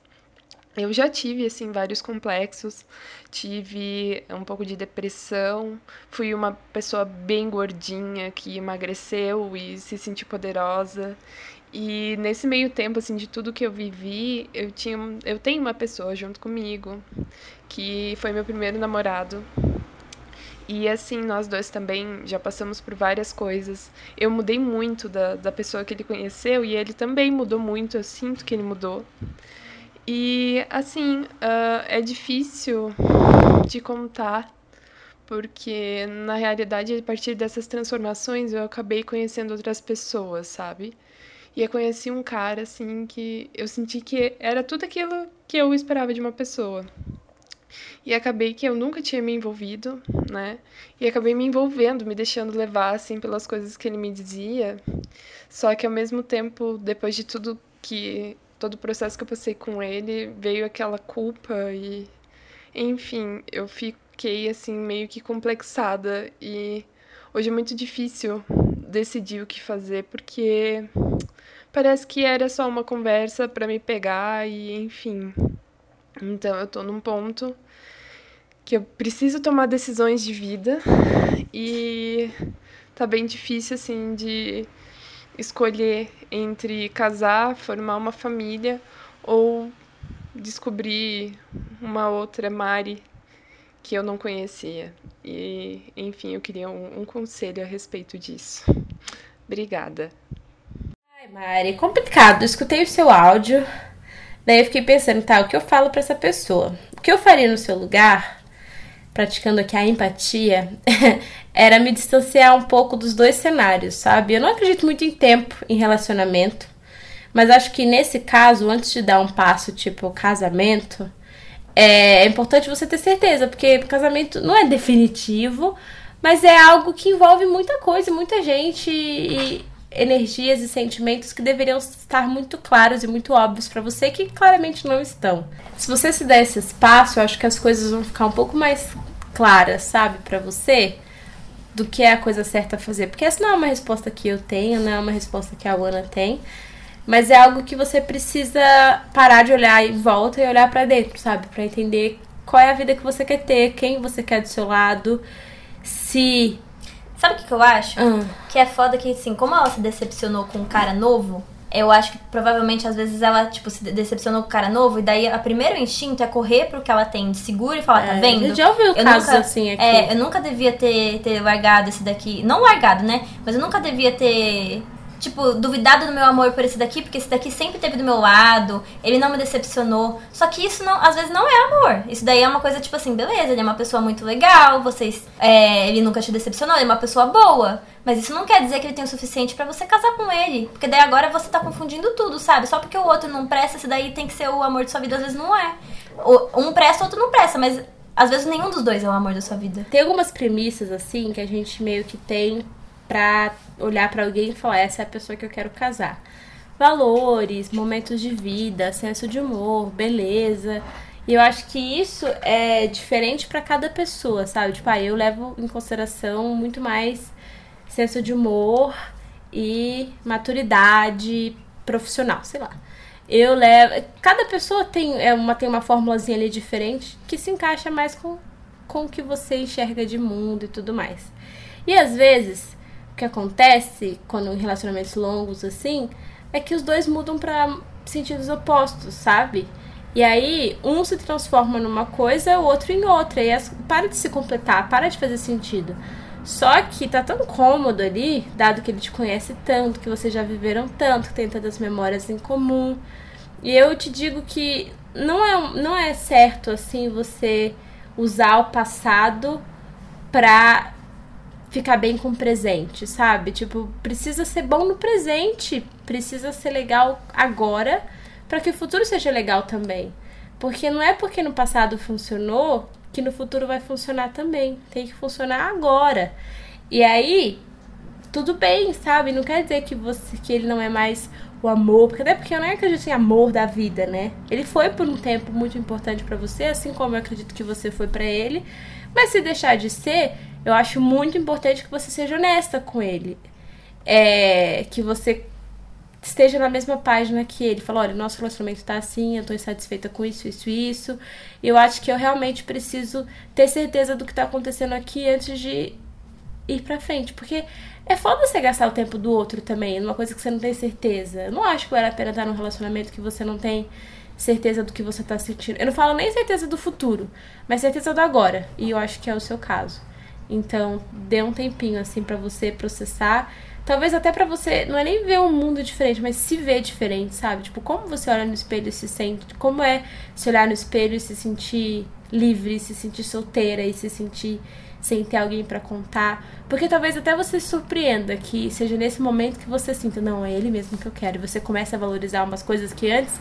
Eu já tive, assim, vários complexos, tive um pouco de depressão, fui uma pessoa bem gordinha que emagreceu e se sentiu poderosa. E nesse meio tempo, assim, de tudo que eu vivi, eu tinha, eu tenho uma pessoa junto comigo, que foi meu primeiro namorado. E assim, nós dois também já passamos por várias coisas. Eu mudei muito da, da pessoa que ele conheceu e ele também mudou muito, eu sinto que ele mudou. E assim, ah, é difícil de contar, porque na realidade, a partir dessas transformações, eu acabei conhecendo outras pessoas, sabe? E eu conheci um cara, assim, que eu senti que era tudo aquilo que eu esperava de uma pessoa. E acabei que eu nunca tinha me envolvido, né? E acabei me envolvendo, me deixando levar, assim, pelas coisas que ele me dizia. Só que ao mesmo tempo, depois de tudo que todo o processo que eu passei com ele, veio aquela culpa e enfim, eu fiquei assim meio que complexada e hoje é muito difícil decidir o que fazer porque parece que era só uma conversa para me pegar e enfim. Então eu tô num ponto que eu preciso tomar decisões de vida e tá bem difícil assim de escolher entre casar, formar uma família ou descobrir uma outra Mari que eu não conhecia. E, enfim, eu queria um, um conselho a respeito disso. Obrigada. Mari, complicado. Eu escutei o seu áudio. Daí eu fiquei pensando, tá, o que eu falo pra essa pessoa? O que eu faria no seu lugar, praticando aqui a empatia, era me distanciar um pouco dos dois cenários, sabe? Eu não acredito muito em tempo em relacionamento, mas acho que nesse caso, antes de dar um passo tipo casamento, é importante você ter certeza, porque casamento não é definitivo, mas é algo que envolve muita coisa, muita gente e energias e sentimentos que deveriam estar muito claros e muito óbvios pra você que claramente não estão. Se você se der esse espaço, eu acho que as coisas vão ficar um pouco mais claras, sabe, Pra você, do que é a coisa certa a fazer, porque essa não é uma resposta que eu tenho, não é uma resposta que a Ana tem. Mas é algo que você precisa parar de olhar em volta e olhar pra dentro, sabe? Pra entender qual é a vida que você quer ter, quem você quer do seu lado, se. Sabe o que, que eu acho? Ah, Que é foda que, assim, como ela se decepcionou com um cara novo, eu acho que provavelmente às vezes ela, tipo, se de- decepcionou com o cara novo, e daí o primeiro instinto é correr pro que ela tem de seguro e falar, tá é, vendo? A gente já ouviu Eu casos nunca- assim aqui. É, eu nunca devia ter, ter largado esse daqui. Não largado, né? Mas eu nunca devia ter, tipo, duvidado do meu amor por esse daqui, porque esse daqui sempre esteve do meu lado, ele não me decepcionou. Só que isso não, às vezes não é amor. Isso daí é uma coisa, tipo assim, beleza, ele é uma pessoa muito legal, vocês. é, ele nunca te decepcionou, ele é uma pessoa boa. Mas isso não quer dizer que ele tem o suficiente pra você casar com ele. Porque daí agora você tá confundindo tudo, sabe? Só porque o outro não presta, esse daí tem que ser o amor de sua vida, às vezes não é. Um presta, o outro não presta, mas às vezes nenhum dos dois é o amor da sua vida. Tem algumas premissas assim que a gente meio que tem pra olhar pra alguém e falar: essa é a pessoa que eu quero casar. Valores, momentos de vida, senso de humor, beleza. E eu acho que isso é diferente pra cada pessoa, sabe? Tipo, ah, eu levo em consideração muito mais senso de humor e maturidade profissional, sei lá. Eu levo. Cada pessoa tem, é uma, tem uma formulazinha ali diferente que se encaixa mais com, com o que você enxerga de mundo e tudo mais. E às vezes, que acontece quando em relacionamentos longos assim, é que os dois mudam pra sentidos opostos, sabe? E aí, um se transforma numa coisa, o outro em outra. E as, para de se completar, para de fazer sentido. Só que tá tão cômodo ali, dado que ele te conhece tanto, que vocês já viveram tanto, que tem tantas memórias em comum. E eu te digo que não é, não é certo assim você usar o passado pra ficar bem com o presente, sabe? Tipo, precisa ser bom no presente, precisa ser legal agora para que o futuro seja legal também. Porque não é porque no passado funcionou que no futuro vai funcionar também. Tem que funcionar agora. E aí, tudo bem, sabe? Não quer dizer que você que ele não é mais o amor, porque até porque eu não acredito em amor da vida, né? Ele foi por um tempo muito importante para você, assim como eu acredito que você foi para ele. Mas se deixar de ser, eu acho muito importante que você seja honesta com ele. É, que você esteja na mesma página que ele. Fala, olha, nosso relacionamento tá assim, eu tô insatisfeita com isso, isso e isso. Eu acho que eu realmente preciso ter certeza do que tá acontecendo aqui antes de ir pra frente. Porque é foda você gastar o tempo do outro também, numa coisa que você não tem certeza. Eu não acho que vale a pena estar num relacionamento que você não tem certeza do que você tá sentindo. Eu não falo nem certeza do futuro, mas certeza do agora. E eu acho que é o seu caso. Então, dê um tempinho assim para você processar Talvez até para você, não é nem ver um mundo diferente, mas se ver diferente, sabe? Tipo, como você olha no espelho e se sente. Como é se olhar no espelho e se sentir livre, se sentir solteira e se sentir sem ter alguém para contar. Porque talvez até você se surpreenda que seja nesse momento que você sinta, não, é ele mesmo que eu quero. E você começa a valorizar umas coisas que antes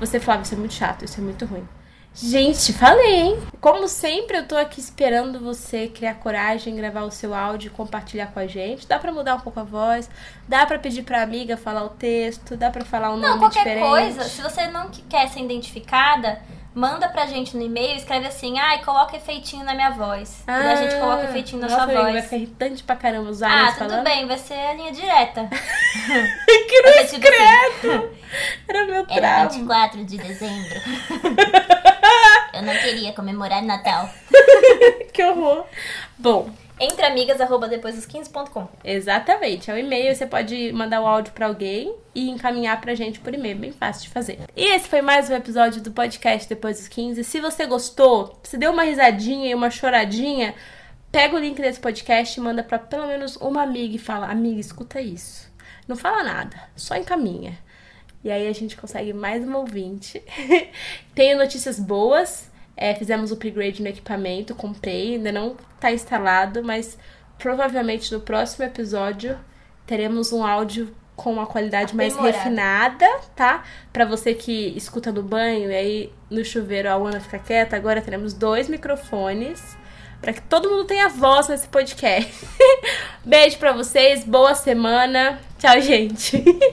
você falava, isso é muito chato, isso é muito ruim. Gente, falei, hein? Como sempre, eu tô aqui esperando você criar coragem, gravar o seu áudio e compartilhar com a gente. Dá pra mudar um pouco a voz, dá pra pedir pra amiga falar o texto, dá pra falar um não, nome qualquer diferente. coisa, se você não quer ser identificada, manda pra gente no e-mail, escreve assim, ai, coloca efeitinho na minha voz. Ah, e a gente coloca efeitinho na nossa, sua voz. vai ficar irritante pra caramba usar Ah, tudo falando. bem, vai ser a linha direta. que não tipo assim. Era meu trauma. Era 24 de dezembro. Eu não queria comemorar Natal. que horror. Bom, entre amigas, arroba depois dos 15.com. Exatamente. É o e-mail, você pode mandar o áudio para alguém e encaminhar pra gente por e-mail. Bem fácil de fazer. E esse foi mais um episódio do podcast Depois dos 15. Se você gostou, se deu uma risadinha e uma choradinha, pega o link desse podcast e manda para pelo menos uma amiga e fala: Amiga, escuta isso. Não fala nada, só encaminha. E aí a gente consegue mais uma ouvinte. Tenho notícias boas. É, fizemos o upgrade no equipamento, comprei, ainda não está instalado, mas provavelmente no próximo episódio teremos um áudio com uma qualidade mais refinada, tá? Para você que escuta no banho e aí no chuveiro a Ana fica quieta, agora teremos dois microfones para que todo mundo tenha voz nesse podcast. Beijo para vocês, boa semana. Tchau, gente.